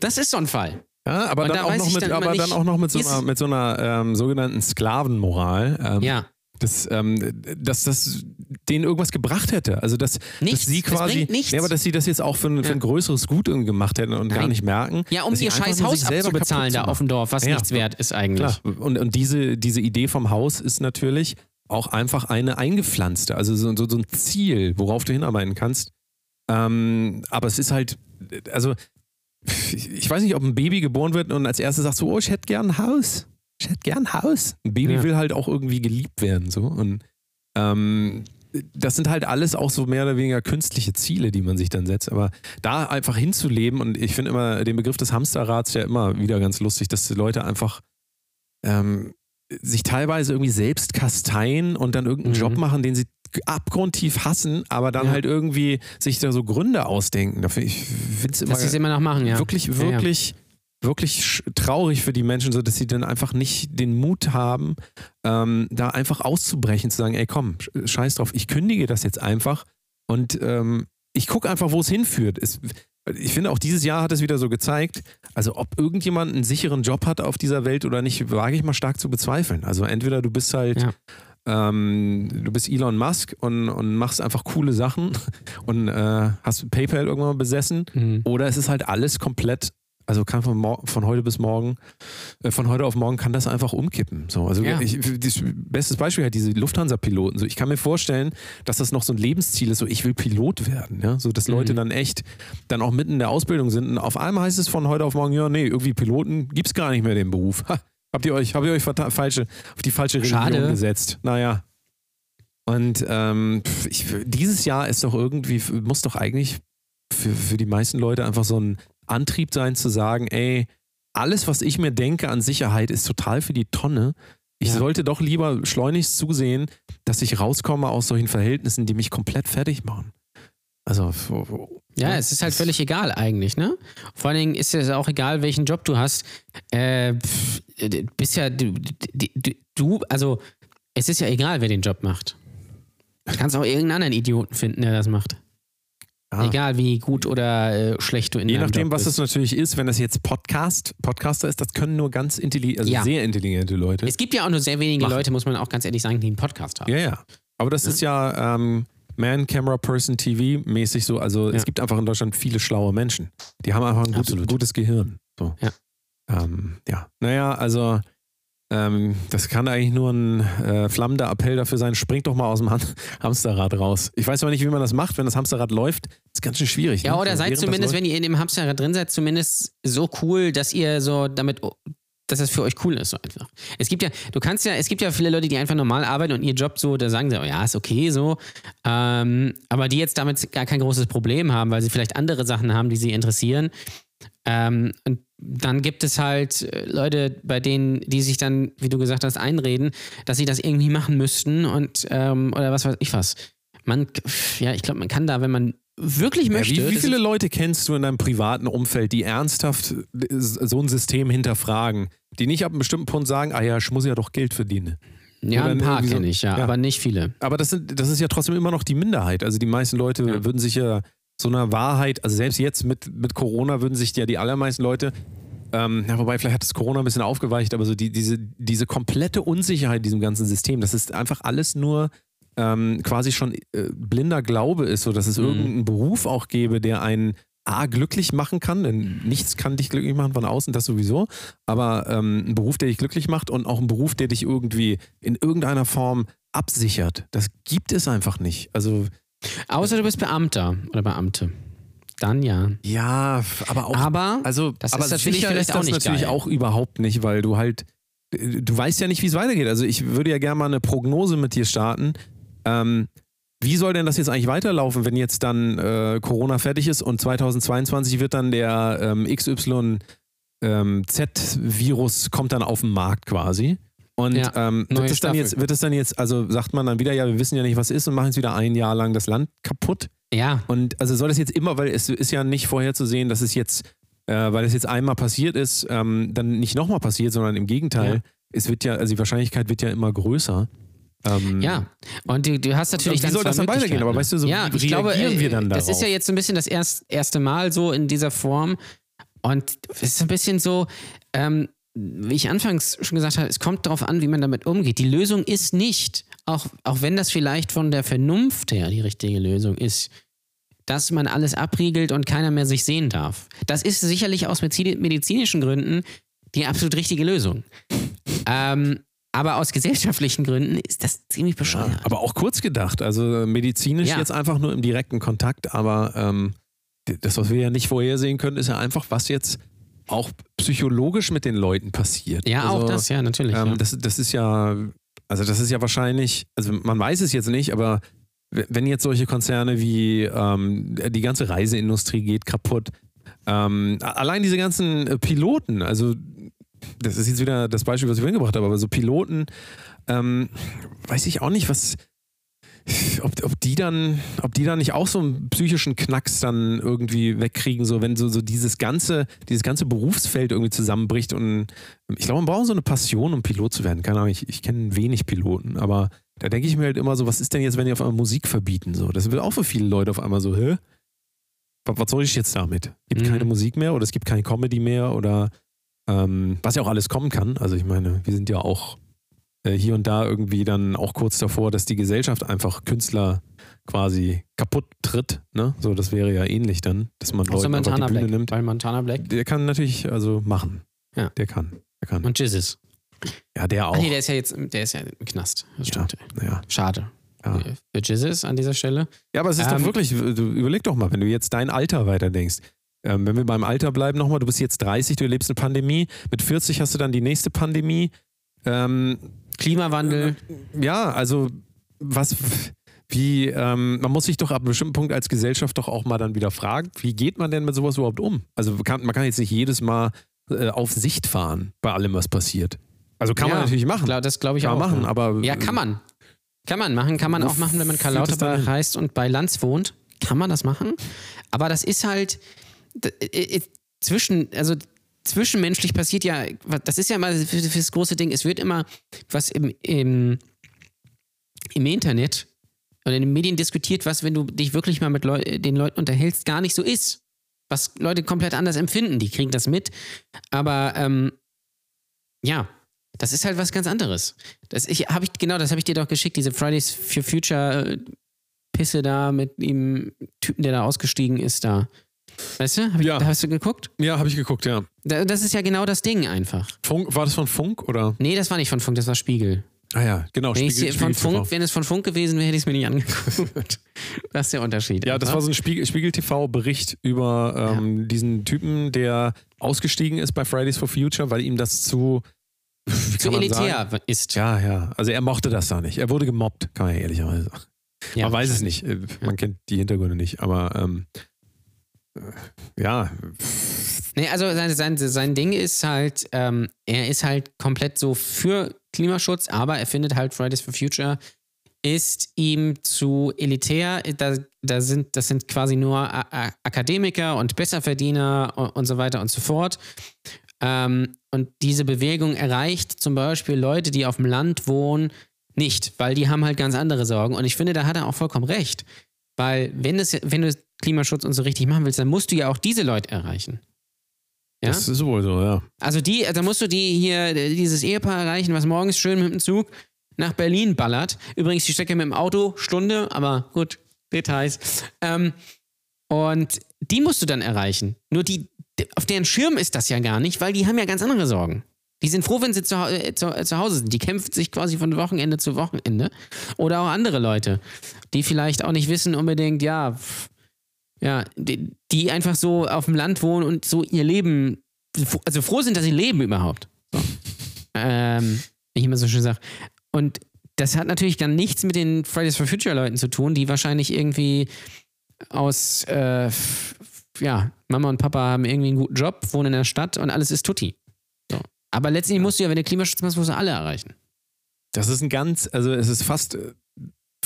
Das ist so ein Fall. Ja, aber, dann da auch, mit, dann aber dann auch noch mit so einer, mit so einer ähm, sogenannten Sklavenmoral. Ähm, Ja. dass, ähm, dass das denen irgendwas gebracht hätte. Also dass, Nichts. dass sie quasi, nichts. Ja, aber dass sie das jetzt auch für ein, für ein größeres Gut gemacht hätten und gar Nein. nicht merken. Ja, um ihr scheiß Haus abzubezahlen da auf dem Dorf, was Ja. nichts wert ist eigentlich. Klar. Und, und diese, diese Idee vom Haus ist natürlich auch einfach eine eingepflanzte, also so, so, so ein Ziel, worauf du hinarbeiten kannst. Ähm, aber es ist halt, also ich weiß nicht, ob ein Baby geboren wird und als erstes sagt so, oh, ich hätte gern ein Haus. Ich hätte gern ein Haus. Ein Baby Ja. will halt auch irgendwie geliebt werden. So. Und ähm, das sind halt alles auch so mehr oder weniger künstliche Ziele, die man sich dann setzt. Aber da einfach hinzuleben und ich finde immer den Begriff des Hamsterrads ja immer wieder ganz lustig, dass die Leute einfach ähm, sich teilweise irgendwie selbst kasteien und dann irgendeinen Mhm. Job machen, den sie abgrundtief hassen, aber dann Ja. halt irgendwie sich da so Gründe ausdenken. Dafür, ich finde es immer, Dass sie es immer noch machen, ja. wirklich, Ja, ja. wirklich, wirklich traurig für die Menschen, so dass sie dann einfach nicht den Mut haben, ähm, da einfach auszubrechen, zu sagen, ey komm, sch- scheiß drauf, ich kündige das jetzt einfach und ähm, ich gucke einfach, wo es hinführt. Es, ich finde, auch dieses Jahr hat es wieder so gezeigt, also ob irgendjemand einen sicheren Job hat auf dieser Welt oder nicht, wage ich mal stark zu bezweifeln. Also entweder du bist halt Ja. ähm, du bist Elon Musk und, und machst einfach coole Sachen und äh, hast PayPal irgendwann mal besessen Mhm. oder es ist halt alles komplett Also kann von, von heute bis morgen, äh, von heute auf morgen kann das einfach umkippen. So, also Ja. ich, das bestes Beispiel halt diese Lufthansa-Piloten. So, ich kann mir vorstellen, dass das noch so ein Lebensziel ist, so ich will Pilot werden. Ja? So, dass Leute Mhm. dann echt dann auch mitten in der Ausbildung sind. Und auf einmal heißt es von heute auf morgen, ja, nee, irgendwie Piloten gibt's gar nicht mehr den Beruf. Ha, habt ihr euch, habt ihr euch falsche, auf die falsche Religion Schade. gesetzt? Naja. Und ähm, ich, dieses Jahr ist doch irgendwie, muss doch eigentlich für, für die meisten Leute einfach so ein Antrieb sein zu sagen, ey, alles, was ich mir denke an Sicherheit, ist total für die Tonne. Ich Ja. sollte doch lieber schleunigst zusehen, dass ich rauskomme aus solchen Verhältnissen, die mich komplett fertig machen. Also, Ja, es ist halt völlig egal eigentlich, ne? Vor allen Dingen ist es auch egal, welchen Job du hast. Äh, bist ja, du, du, du, also es ist ja egal, wer den Job macht. Du kannst auch irgendeinen anderen Idioten finden, der das macht. Ja. Egal, wie gut oder äh, schlecht du in Je nachdem, Job was es natürlich ist, wenn das jetzt Podcast, Podcaster ist, das können nur ganz intelligente, also Ja. sehr intelligente Leute. Es gibt ja auch nur sehr wenige Machen. Leute, muss man auch ganz ehrlich sagen, die einen Podcast haben. Ja, ja. Aber das ist ja ähm, Man, Camera, Person, TV mäßig so. Also Ja. es gibt einfach in Deutschland viele schlaue Menschen. Die haben einfach ein gut, gutes Gehirn. So. Ja. Ähm, ja. Naja, also ähm, das kann eigentlich nur ein äh, flammender Appell dafür sein, springt doch mal aus dem Hamsterrad raus. Ich weiß aber nicht, wie man das macht, wenn das Hamsterrad läuft. Ist ganz schön schwierig. Ja, ne? oder Also seid zumindest, wenn ihr in dem Hamsterrad drin seid, zumindest so cool, dass ihr so damit, dass das für euch cool ist, so einfach. Es gibt ja, du kannst ja, es gibt ja viele Leute, die einfach normal arbeiten und ihr Job so, da sagen sie, oh ja, ist okay so. Ähm, aber die jetzt damit gar kein großes Problem haben, weil sie vielleicht andere Sachen haben, die sie interessieren. Ähm, und dann gibt es halt äh, Leute, bei denen, die sich dann, wie du gesagt hast, einreden, dass sie das irgendwie machen müssten und ähm, oder was weiß ich was. Man, ja, ich glaube, man kann da, wenn man wirklich Ja, möchte. wie, wie das viele Leute kennst du in deinem privaten Umfeld, die ernsthaft äh, so ein System hinterfragen? Die nicht ab einem bestimmten Punkt sagen, ah ja, ich muss ja doch Geld verdienen. Ja, Oder ein paar so- kenne ich, ja, ja. aber nicht viele. Aber das, sind, das ist ja trotzdem immer noch die Minderheit. Also die meisten Leute Ja. würden sich ja so einer Wahrheit, also selbst jetzt mit, mit Corona würden sich ja die allermeisten Leute, ähm, ja, wobei vielleicht hat das Corona ein bisschen aufgeweicht, aber so die, diese, diese komplette Unsicherheit in diesem ganzen System, das ist einfach alles nur ähm, quasi schon äh, blinder Glaube ist, so dass es Mhm. irgendeinen Beruf auch gäbe, der einen A, glücklich machen kann, denn nichts kann dich glücklich machen von außen, das sowieso, aber ähm, ein Beruf, der dich glücklich macht und auch ein Beruf, der dich irgendwie in irgendeiner Form absichert. Das gibt es einfach nicht. Also Außer du bist Beamter oder Beamte. Dann ja. ja, aber auch Aber also das aber ist natürlich vielleicht ist auch das nicht natürlich geil. auch überhaupt nicht, weil du halt du weißt ja nicht, wie es weitergeht. Also ich würde ja gerne mal eine Prognose mit dir starten. Ähm, wie soll denn das jetzt eigentlich weiterlaufen, wenn jetzt dann äh, Corona fertig ist und 2022 wird dann der ähm, XY ähm, kommt dann auf den Markt quasi? Und Ja, ähm, wird es dann jetzt, wird es dann jetzt, also sagt man dann wieder, ja, wir wissen ja nicht, was ist und machen jetzt wieder ein Jahr lang das Land kaputt? ja, Und also soll das jetzt immer, weil es ist ja nicht vorherzusehen, dass es jetzt, äh, weil es jetzt einmal passiert ist, ähm, dann nicht nochmal passiert, sondern im Gegenteil. Ja. Es wird ja, also die Wahrscheinlichkeit wird ja immer größer. Ähm, ja. Und du, du hast natürlich Und wie dann soll das dann weitergehen? Aber weißt du, so ja, wie ich glaube, reagieren äh, wir dann das ist darauf? ja jetzt so ein bisschen das erst, erste Mal so in dieser Form. Und es ist ein bisschen so, ähm, wie ich anfangs schon gesagt habe, es kommt darauf an, wie man damit umgeht. Die Lösung ist nicht, auch, auch wenn das vielleicht von der Vernunft her die richtige Lösung ist, dass man alles abriegelt und keiner mehr sich sehen darf. Das ist sicherlich aus medizi- medizinischen Gründen die absolut richtige Lösung. Ähm, aber aus gesellschaftlichen Gründen ist das ziemlich bescheuert. Aber auch kurz gedacht, also medizinisch Ja. jetzt einfach nur im direkten Kontakt, aber ähm, das, was wir ja nicht vorhersehen können, ist ja einfach, was jetzt auch psychologisch mit den Leuten passiert. Ja, also, auch das, ja, natürlich. Ähm, ja. das, das ist ja, also das ist ja wahrscheinlich, also man weiß es jetzt nicht, aber wenn jetzt solche Konzerne wie ähm, die ganze Reiseindustrie geht kaputt, ähm, allein diese ganzen äh, Piloten, also das ist jetzt wieder das Beispiel, was ich vorhin gebracht habe, aber so Piloten, ähm, weiß ich auch nicht, was, ob, ob die dann, ob die dann nicht auch so einen psychischen Knacks dann irgendwie wegkriegen, so wenn so, so dieses ganze, dieses ganze Berufsfeld irgendwie zusammenbricht und ich glaube, man braucht so eine Passion, um Pilot zu werden. Keine Ahnung, ich, ich kenne wenig Piloten, aber da denke ich mir halt immer so, was ist denn jetzt, wenn die auf einmal Musik verbieten? So, das wird auch für viele Leute auf einmal so, hä? Was, was soll ich jetzt damit? Gibt Mhm. keine Musik mehr oder es gibt keine Comedy mehr oder ähm, was ja auch alles kommen kann. Also ich meine, wir sind ja auch hier und da irgendwie dann auch kurz davor, dass die Gesellschaft einfach Künstler quasi kaputt tritt. Ne? So, das wäre ja ähnlich dann, dass man Außer einfach Montana die Bühne Black. nimmt. Weil Montana Black Der kann natürlich also machen. Ja. Der kann. Der kann. und Jizzes. ja, der auch. Ach nee, der ist ja jetzt der ist ja im Knast. Das ja, stimmt. ja, Schade. ja. Für Jizzes an dieser Stelle. ja, aber es ist Ähm, doch wirklich, du überleg doch mal, wenn du jetzt dein Alter weiterdenkst. Ähm, wenn wir beim Alter bleiben nochmal, du bist jetzt 30, du erlebst eine Pandemie, mit 40 hast du dann die nächste Pandemie. Ähm, Klimawandel. ja, also was, wie, ähm, man muss sich doch ab einem bestimmten Punkt als Gesellschaft doch auch mal dann wieder fragen, wie geht man denn mit sowas überhaupt um? Also kann, man kann jetzt nicht jedes Mal äh, auf Sicht fahren bei allem, was passiert. Also kann man Ja, natürlich machen. Klar, das glaube ich kann auch. man machen, ja. aber. Ja, kann man. Kann man machen, kann man auch machen, wenn man Karl Lauterbach hin? reist und bei Lanz wohnt. Kann man das machen? Aber das ist halt äh, äh, zwischen, also zwischenmenschlich passiert ja, das ist ja für das große Ding, es wird immer was im, im, im Internet oder in den Medien diskutiert, was, wenn du dich wirklich mal mit Leu den Leuten unterhältst, gar nicht so ist. Was Leute komplett anders empfinden, die kriegen das mit. Aber ähm, ja, das ist halt was ganz anderes. Das ich, hab ich, genau, das habe ich dir doch geschickt, diese Fridays for Future äh, Pisse da mit dem Typen, der da ausgestiegen ist, da. Weißt du? Hab ich, Ja. Hast du geguckt? Ja, habe ich geguckt, ja. Da, das ist ja genau das Ding einfach. Funk, war das von Funk oder? Nee, das war nicht von Funk, das war Spiegel. Ah ja, genau. Wenn, Spiegel, von Spiegel Funk, wenn es von Funk gewesen wäre, hätte ich es mir nicht angeguckt. das ist der Unterschied. Ja, das einfach. war so ein Spiegel, Spiegel TV-Bericht über ähm, diesen Typen, der ausgestiegen ist bei Fridays for Future, weil ihm das zu, zu elitär sagen? ist. Ja, ja. Also er mochte das da nicht. Er wurde gemobbt, kann man ja ehrlicherweise sagen. Ja, man weiß es nicht. Äh, Man kennt die Hintergründe nicht. Aber ähm, äh, ja, Nee, also sein, sein, sein Ding ist halt, ähm, er ist halt komplett so für Klimaschutz, aber er findet halt Fridays for Future ist ihm zu elitär. Da, da sind, das sind quasi nur Akademiker und Besserverdiener und, und so weiter und so fort. Ähm, und diese Bewegung erreicht zum Beispiel Leute, die auf dem Land wohnen, nicht, weil die haben halt ganz andere Sorgen. Und ich finde, da hat er auch vollkommen recht. Weil wenn, es, wenn du Klimaschutz und so richtig machen willst, dann musst du ja auch diese Leute erreichen. Ja? das ist wohl so, ja. Also die, da musst du die hier, dieses Ehepaar erreichen, was morgens schön mit dem Zug nach Berlin ballert. Übrigens die Strecke mit dem Auto, Stunde, aber gut, Details. Ähm, und die musst du dann erreichen. Nur die, auf deren Schirm ist das ja gar nicht, weil die haben ja ganz andere Sorgen. Die sind froh, wenn sie zu, äh, zu, äh, zu Hause sind. Die kämpfen sich quasi von Wochenende zu Wochenende. Oder auch andere Leute, die vielleicht auch nicht wissen unbedingt, ja, pff, ja, die, die einfach so auf dem Land wohnen und so ihr Leben, also froh sind, dass sie leben überhaupt. So. ähm, ich immer so schön sage. Und das hat natürlich dann nichts mit den Fridays for Future Leuten zu tun, die wahrscheinlich irgendwie aus, äh, ja, Mama und Papa haben irgendwie einen guten Job, wohnen in der Stadt und alles ist tutti. So. Aber letztendlich musst du ja, wenn du Klimaschutz machst, musst du alle erreichen. Das ist ein ganz, also es ist fast, äh,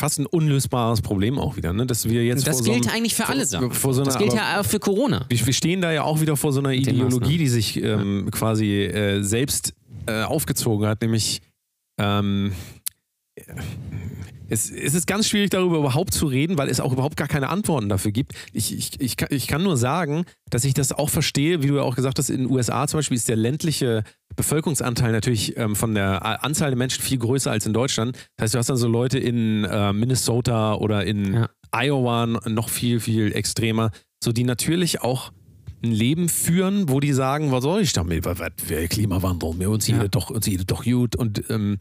fast ein unlösbares Problem auch wieder, ne? Dass wir jetzt das vor so gilt einem, eigentlich für alle Sachen. so das einer- gilt aber- ja auch für Corona. Wir, wir stehen da ja auch wieder vor so einer den Ideologie, Maßnahmen. die sich ähm, quasi äh, selbst äh, aufgezogen hat, nämlich ähm, es, es ist ganz schwierig darüber überhaupt zu reden, weil es auch überhaupt gar keine Antworten dafür gibt. Ich, ich, ich, kann, ich kann nur sagen, dass ich das auch verstehe, wie du ja auch gesagt hast, in den USA zum Beispiel ist der ländliche Bevölkerungsanteil natürlich ähm, von der Anzahl der Menschen viel größer als in Deutschland. Das heißt, du hast dann so Leute in äh, Minnesota oder in Ja. Iowa noch viel, viel extremer, so die natürlich auch ein Leben führen, wo die sagen, was soll ich damit, was, Klimawandel, mir uns Ja. jede doch, uns jede doch gut und ähm,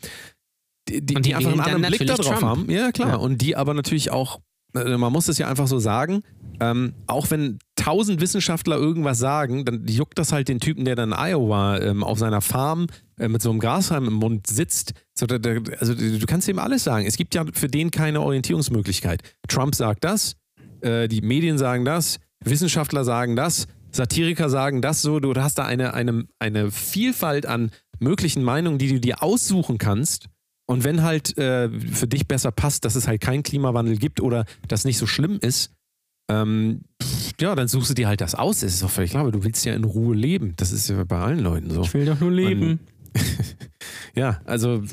die, die, die, einfach einen anderen Blick darauf Trump. haben. Ja, klar. Ja. Und die aber natürlich auch, äh, man muss es ja einfach so sagen, ähm, auch wenn tausend Wissenschaftler irgendwas sagen, dann juckt das halt den Typen, der dann in Iowa ähm, auf seiner Farm äh, mit so einem Grashalm im Mund sitzt. So, da, da, also du kannst ihm alles sagen. Es gibt ja für den keine Orientierungsmöglichkeit. Trump sagt das, äh, die Medien sagen das, Wissenschaftler sagen das, Satiriker sagen das so. Du hast da eine, eine, eine Vielfalt an möglichen Meinungen, die du dir aussuchen kannst. Und wenn halt äh, für dich besser passt, dass es halt keinen Klimawandel gibt oder das nicht so schlimm ist, ähm, ja, dann suchst du dir halt das aus. Das ist doch völlig klar, aber du willst ja in Ruhe leben. Das ist ja bei allen Leuten so. will doch nur leben. Ja, also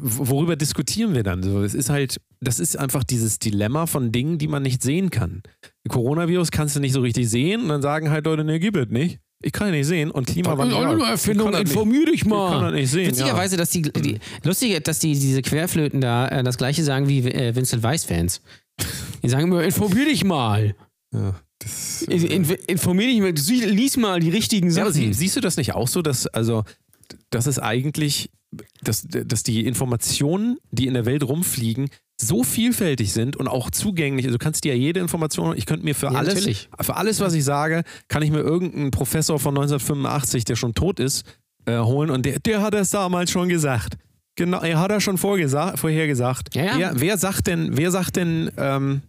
worüber diskutieren wir dann? So, es ist halt, das ist einfach dieses Dilemma von Dingen, die man nicht sehen kann. Coronavirus kannst du nicht so richtig sehen und dann sagen halt Leute, ne, gibt es nicht. Ich kann ja nicht sehen und Klimawandel. Das ist auch eine ja, Erfindung, ich kann das informier dich nicht- Ich kann mal. das nicht sehen. Witzigerweise, dass die, die lustig, dass die diese Querflöten da äh, das gleiche sagen wie äh, Vincent Weiss Fans. Die sagen immer, informier dich mal. Ja, ja, das, In, in, informier dich mal, lies mal die richtigen Ja, aber Sachen. sie, siehst du das nicht auch so, dass, also, dass es eigentlich, dass, dass die Informationen, die in der Welt rumfliegen, so vielfältig sind und auch zugänglich. Also du kannst dir ja jede Information, ich könnte mir für Ja, alles, natürlich. für alles, was ich sage, kann ich mir irgendeinen Professor von 1985, der schon tot ist, äh, holen und der, der hat es damals schon gesagt. Genau, er hat er schon vorher gesagt. Ja, ja. Wer, wer sagt denn, wer sagt denn, ähm,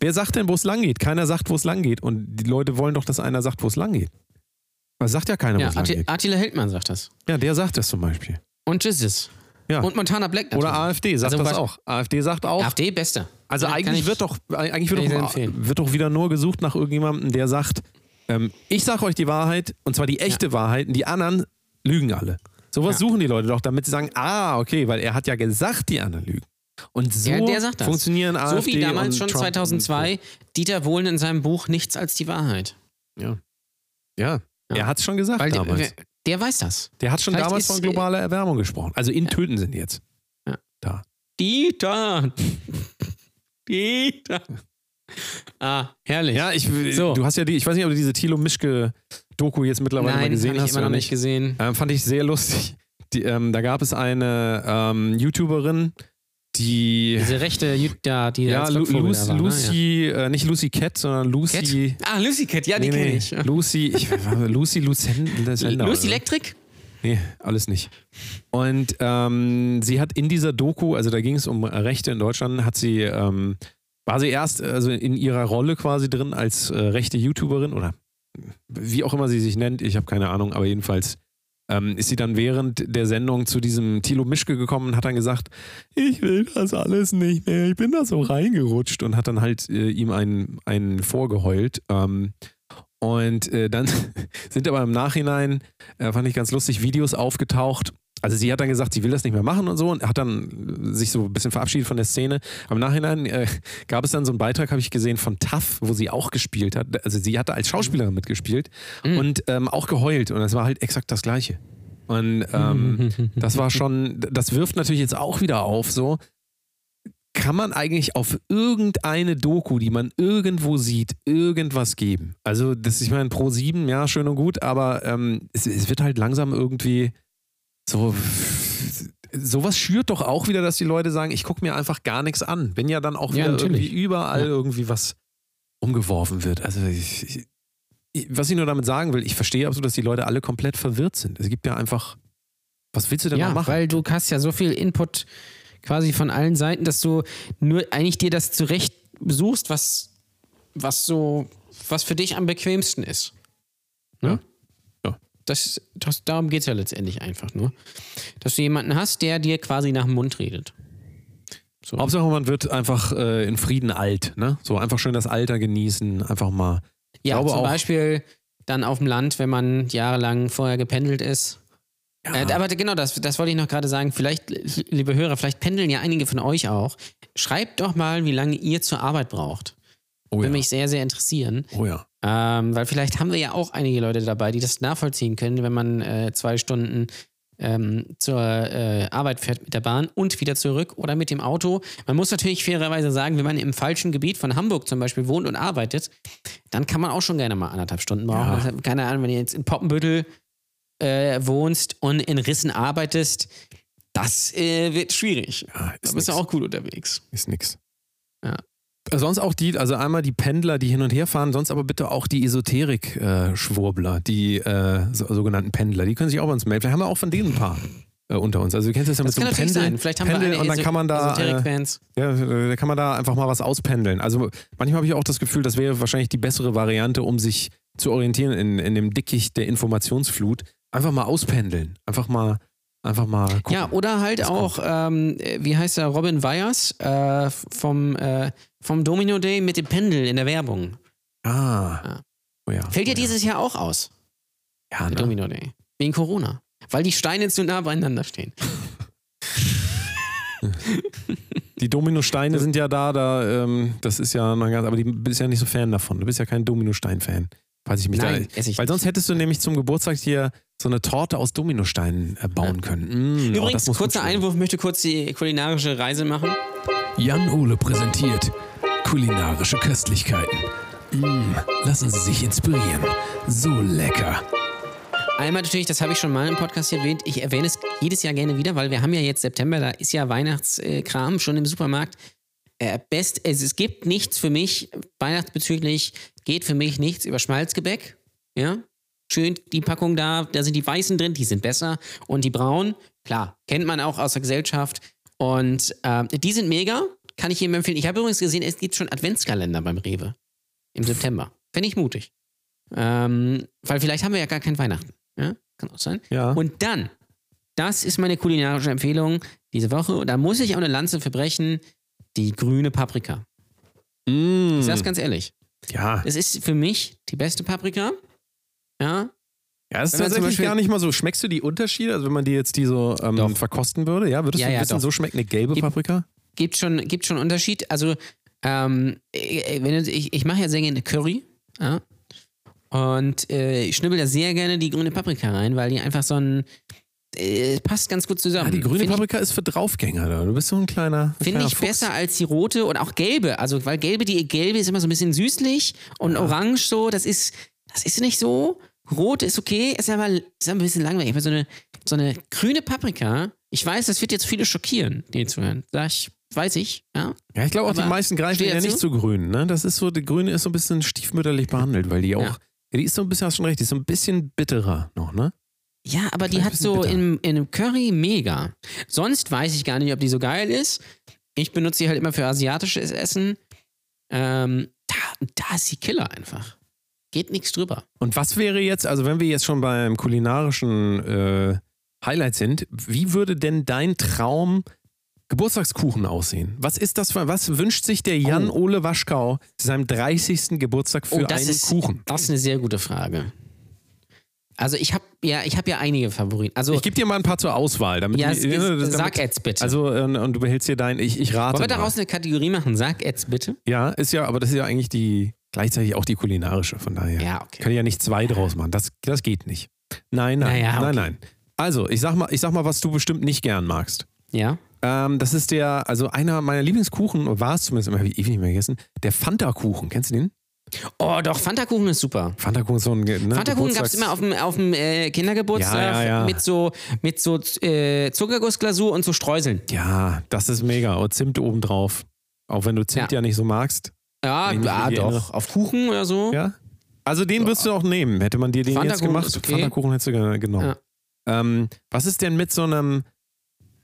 wer sagt denn, wo es lang geht? Keiner sagt, wo es lang geht. Und die Leute wollen doch, dass einer sagt, wo es lang geht. Aber sagt ja keiner, wo ja, es lang. Attila Hildmann sagt das. Ja, der sagt das zum Beispiel. Und Jesus. Ja. Und Montana Black natürlich. Oder AfD sagt Also das auch. AfD sagt auch. AfD, bester. also Kann eigentlich ich- wird doch, eigentlich wird doch, wird doch wieder nur gesucht nach irgendjemandem, der sagt, ähm, ich sage euch die Wahrheit und zwar die echte Wahrheit und die anderen lügen alle. Sowas Ja. suchen die Leute doch, damit sie sagen, ah, okay, weil er hat ja gesagt, die anderen lügen. Und so Ja, der sagt das. funktionieren AfD So wie damals schon Trump 2002 Dieter Wohlen in seinem Buch Nichts als die Wahrheit. Ja, ja. Ja. er hat es schon gesagt Weil der, damals. Der weiß das. Der hat schon Vielleicht damals von globaler Erwärmung gesprochen. Also in Töten sind jetzt. Ja. Da. Dieter. Dieter. Ah, herrlich. Ja, ich, So. du hast ja die, ich weiß nicht, ob du diese Thilo Mischke-Doku jetzt mittlerweile mal Nein, gesehen habe ich hast immer noch nicht. nicht gesehen. Ähm, fand ich sehr lustig. Die, ähm, da gab es eine ähm, YouTuberin, die Diese rechte Jutta, die ja, Lu Lucy, da war, ne? Lucy äh, nicht Lucy Cat, sondern Lucy. Ja. Ah, Lucy Cat, ja, die Nee, kenne nee, ich. Lucy, ich, Lucy Lucen, Lucenda Lucy? Electric? Nee, alles nicht. Und ähm, sie hat in dieser Doku, also da ging es um Rechte in Deutschland, hat sie, ähm, war sie erst also in ihrer Rolle quasi drin als äh, rechte YouTuberin oder wie auch immer sie sich nennt, ich habe keine Ahnung, aber jedenfalls ähm, ist sie dann während der Sendung zu diesem Thilo Mischke gekommen und hat dann gesagt, ich will das alles nicht mehr, ich bin da so reingerutscht und hat dann halt äh, ihm einen, einen vorgeheult. Ähm, und äh, dann sind aber im Nachhinein, äh, fand ich ganz lustig, Videos aufgetaucht. Also sie hat dann gesagt, sie will das nicht mehr machen und so und hat dann sich so ein bisschen verabschiedet von der Szene. Am Nachhinein äh, gab es dann so einen Beitrag, habe ich gesehen, von TAF, wo sie auch gespielt hat. Also sie hatte als Schauspielerin mitgespielt Mhm. und ähm, auch geheult und das war halt exakt das Gleiche. Und ähm, das war schon, das wirft natürlich jetzt auch wieder auf, so, kann man eigentlich auf irgendeine Doku, die man irgendwo sieht, irgendwas geben? Also, das, ich meine, Pro 7, ja, schön und gut, aber ähm, es, es wird halt langsam irgendwie so. Sowas schürt doch auch wieder, dass die Leute sagen, ich gucke mir einfach gar nichts an. Wenn ja dann auch Ja, irgendwie überall Ja. irgendwie was umgeworfen wird. Also ich, ich, was ich nur damit sagen will, ich verstehe absolut, dass die Leute alle komplett verwirrt sind. Es gibt ja einfach, was willst du denn noch Ja, machen? weil du hast ja so viel Input quasi von allen Seiten, dass du nur eigentlich dir das zurecht suchst, was, was so, was für dich am bequemsten ist. Ne? Ja. Das, das, darum geht es ja letztendlich einfach nur. Dass du jemanden hast, der dir quasi nach dem Mund redet. So. Hauptsache, man wird einfach äh, in Frieden alt, ne? So einfach schön das Alter genießen, einfach mal. Ja, glaube zum Beispiel dann auf dem Land, wenn man jahrelang vorher gependelt ist. Äh, aber genau, das, das wollte ich noch gerade sagen. Vielleicht, liebe Hörer, vielleicht pendeln ja einige von euch auch. Schreibt doch mal, wie lange ihr zur Arbeit braucht. Oh ja. Würde mich sehr, sehr interessieren. Oh ja. Ähm, weil vielleicht haben wir ja auch einige Leute dabei, die das nachvollziehen können, wenn man äh, zwei Stunden ähm, zur äh, Arbeit fährt mit der Bahn und wieder zurück oder mit dem Auto. Man muss natürlich fairerweise sagen, wenn man im falschen Gebiet von Hamburg zum Beispiel wohnt und arbeitet, dann kann man auch schon gerne mal anderthalb Stunden brauchen. Ja. Also, keine Ahnung, wenn du jetzt in Poppenbüttel äh, wohnst und in Rissen arbeitest, das äh, wird schwierig. ja Da ist bist du nix. auch gut unterwegs. Ist nix. Ja. Sonst auch die, also einmal die Pendler, die hin und her fahren, sonst aber bitte auch die Esoterik-Schwurbler, die äh, so, sogenannten Pendler, die können sich auch bei uns melden. Vielleicht haben wir auch von denen ein paar äh, unter uns. Also du kennst das ja Das mit so Pendeln, sein. Vielleicht haben Pendeln wir eine und dann kann man da, äh, ja, da kann man da einfach mal was auspendeln. Also manchmal habe ich auch das Gefühl, das wäre wahrscheinlich die bessere Variante, um sich zu orientieren in, in dem Dickicht der Informationsflut. Einfach mal auspendeln. Einfach mal, einfach mal gucken. Ja, oder halt was auch, ähm, äh, wie heißt er, Robin Weyers äh, vom, äh, vom Domino Day mit dem Pendel in der Werbung. Ah. Ja. Oh ja. Fällt ja oh ja. dieses Jahr auch aus, Ja, ne? Domino Day. Wegen Corona. Weil die Steine zu nah beieinander stehen. Die Dominosteine sind ja da, da ähm, das ist ja noch ganz, aber du bist ja nicht so Fan davon. Du bist ja kein Dominostein-Fan. Falls ich mich Nein, da, weil sonst hättest du nämlich zum Geburtstag hier so eine Torte aus Dominosteinen äh, bauen können. Mm, oh, Übrigens, muss kurzer. Einwurf, möchte kurz die kulinarische Reise machen. Jan Ole präsentiert kulinarische Köstlichkeiten. Mm, lassen Sie sich inspirieren. So lecker. Einmal natürlich, das habe ich schon mal im Podcast hier erwähnt, ich erwähne es jedes Jahr gerne wieder, weil wir haben ja jetzt September, da ist ja Weihnachtskram schon im Supermarkt. Äh, best, es, es gibt nichts für mich, weihnachtsbezüglich geht für mich nichts über Schmalzgebäck. Ja, schön die Packung da, da sind die weißen drin, die sind besser. Und die braunen, klar, kennt man auch aus der Gesellschaft. Und äh, die sind mega, kann ich jedem empfehlen. Ich habe übrigens gesehen, es gibt schon Adventskalender beim Rewe im September. Fände ich mutig. Ähm, weil vielleicht haben wir ja gar kein Weihnachten. Ja? Kann auch sein. Ja. Und dann, das ist meine kulinarische Empfehlung diese Woche. Und da muss ich auch eine Lanze verbrechen, die grüne Paprika. Mm, Ich sag's ganz ehrlich. ja. Es ist für mich die beste Paprika. Ja. Ja, das ist tatsächlich Beispiel- gar nicht mal so. Schmeckst du die Unterschiede? Also wenn man die jetzt die so ähm, verkosten würde, ja? Würdest Ja, du ja, wissen, so schmeckt eine gelbe Gib- Paprika? Gibt schon, gibt schon Unterschied. Also, ähm, äh, wenn ich, ich mache ja sehr gerne Curry. Ja. Und äh, ich schnibbel da sehr gerne die grüne Paprika rein, weil die einfach so ein. Äh, passt ganz gut zusammen. Ah, die grüne Find ich- Paprika ist für Draufgänger. Da. Du bist so ein kleiner. Finde ich Fuchs. besser als die rote und auch gelbe. Also, weil gelbe, die gelbe ist immer so ein bisschen süßlich und orange so. Das ist, das ist nicht so. Rot ist okay, ist aber, ist aber ein bisschen langweilig. Aber so eine, so eine grüne Paprika, ich weiß, das wird jetzt viele schockieren, die zuhören. Sag ich, weiß ich, ja. Ja, ich glaube auch, die Aber meisten greifen ja nicht zu grün. Ne? Das ist so, die grüne ist so ein bisschen stiefmütterlich behandelt, weil die auch. Ja. Ja. die ist so ein bisschen, hast schon recht, die ist so ein bisschen bitterer noch, ne? Ja, aber die hat so in, in einem Curry mega. Sonst weiß ich gar nicht, ob die so geil ist. Ich benutze sie halt immer für asiatisches Essen. Ähm, da, da ist die Killer einfach. Geht nichts drüber. Und was wäre jetzt, also wenn wir jetzt schon beim kulinarischen äh, Highlight sind, wie würde denn dein Traum Geburtstagskuchen aussehen? Was ist das für, was wünscht sich der Jan Ole Waschkau zu seinem 30. Geburtstag für Oh, einen ist, Kuchen? Das ist eine sehr gute Frage. Also ich habe ja, ich habe ja einige Favoriten. Also Ich gebe dir mal ein paar zur Auswahl, damit ja, die- ist, damit- sag jetzt bitte. Also und du behältst dir dein, ich, ich rate. Wollen wir mal. daraus eine Kategorie machen? Sag jetzt bitte. Ja, ist ja, aber das ist ja eigentlich die gleichzeitig auch die kulinarische, von daher. Ja, okay. Können ja nicht zwei draus machen. Das, das geht nicht. Nein, nein, Naja, okay. nein, nein. Also, ich sag mal, ich sag mal, was du bestimmt nicht gern magst. Ja. Ähm, das ist der, also einer meiner Lieblingskuchen, war es zumindest immer, habe ich ewig nicht mehr gegessen, der Fanta-Kuchen. Kennst du den? Oh, doch, Fanta-Kuchen ist super. Fanta-Kuchen ist so ein. Ne, Fanta-Kuchen gab es immer auf dem, auf dem äh, Kindergeburtstag Ja, ja, ja. mit so, mit so äh, Zuckergussglasur und so Streuseln. Ja, das ist mega. Und Zimt obendrauf. Auch wenn du Zimt Ja. nicht so magst. Ja, ja doch. erinnere. Auf Kuchen oder so. Ja. Also den würdest du auch nehmen. Hätte man dir den jetzt gemacht, okay. Fanta-Kuchen hättest du ge- genommen. Ähm, was ist denn mit so einem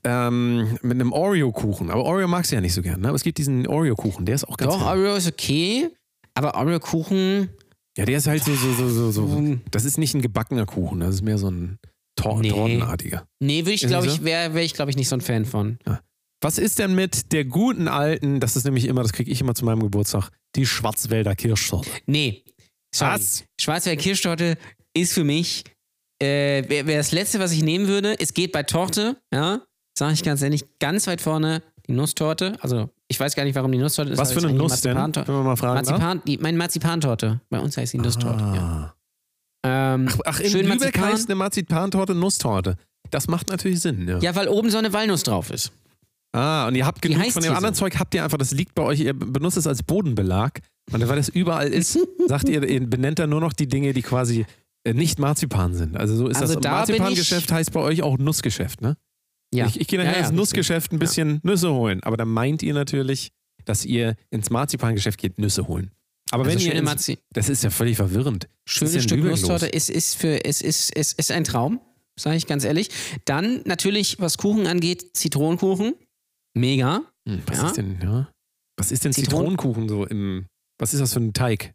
ähm, mit einem Oreo-Kuchen? Aber Oreo magst du ja nicht so gern, ne? Aber es gibt diesen Oreo-Kuchen, der ist auch ganz Doch, geil. Oreo ist okay, aber Oreo-Kuchen, Ja, der ist halt so, so, so, so, so. Das ist nicht ein gebackener Kuchen, das ist mehr so ein Tor Nee. Tortenartiger. nee, würde ich, glaube ich, wäre wär ich, glaube ich, nicht so ein Fan von. Was ist denn mit der guten alten, das ist nämlich immer, das kriege ich immer zu meinem Geburtstag, die Schwarzwälder Kirschtorte? Nee. Sorry. Was? Schwarzwälder Kirschtorte ist für mich äh, wäre wär das Letzte, was ich nehmen würde. Es geht bei Torte, ja, sage ich ganz ehrlich, ganz weit vorne die Nusstorte. Also ich weiß gar nicht, warum die Nusstorte ist. Was für eine Nuss denn, wenn wir mal fragen? Marzipan, die, meine Marzipantorte. Bei uns heißt die Nusstorte. Ja. Ah. Ähm, Ach, in schön Lübeck Marzipan. heißt eine Marzipantorte Nusstorte. Das macht natürlich Sinn, ja. Ja, weil oben so eine Walnuss drauf ist. Ah, und ihr habt genug von dem anderen so? Zeug, habt ihr einfach, das liegt bei euch, ihr benutzt es als Bodenbelag. Und weil das überall ist, sagt ihr, ihr benennt dann nur noch die Dinge, die quasi äh, nicht Marzipan sind. Also so ist Also das. da Marzipangeschäft heißt bei euch auch Nussgeschäft, ne? Ja. Ich, ich gehe nachher ja, ja, ins Nussgeschäft ein bisschen Nüsse holen. Aber dann meint ihr natürlich, dass ihr ins Marzipangeschäft geht, Nüsse holen. Aber Also wenn ihr ins, das ist ja völlig verwirrend. Schönes denn Stück? Nusstorte ist, ist, für, ist, ist, ist, ist ein Traum, sage ich ganz ehrlich. Dann natürlich, was Kuchen angeht, Zitronenkuchen. Mega. Hm, was Ja. ist denn, ja? Was ist denn Zitronen- Zitronenkuchen so im, was ist das für ein Teig?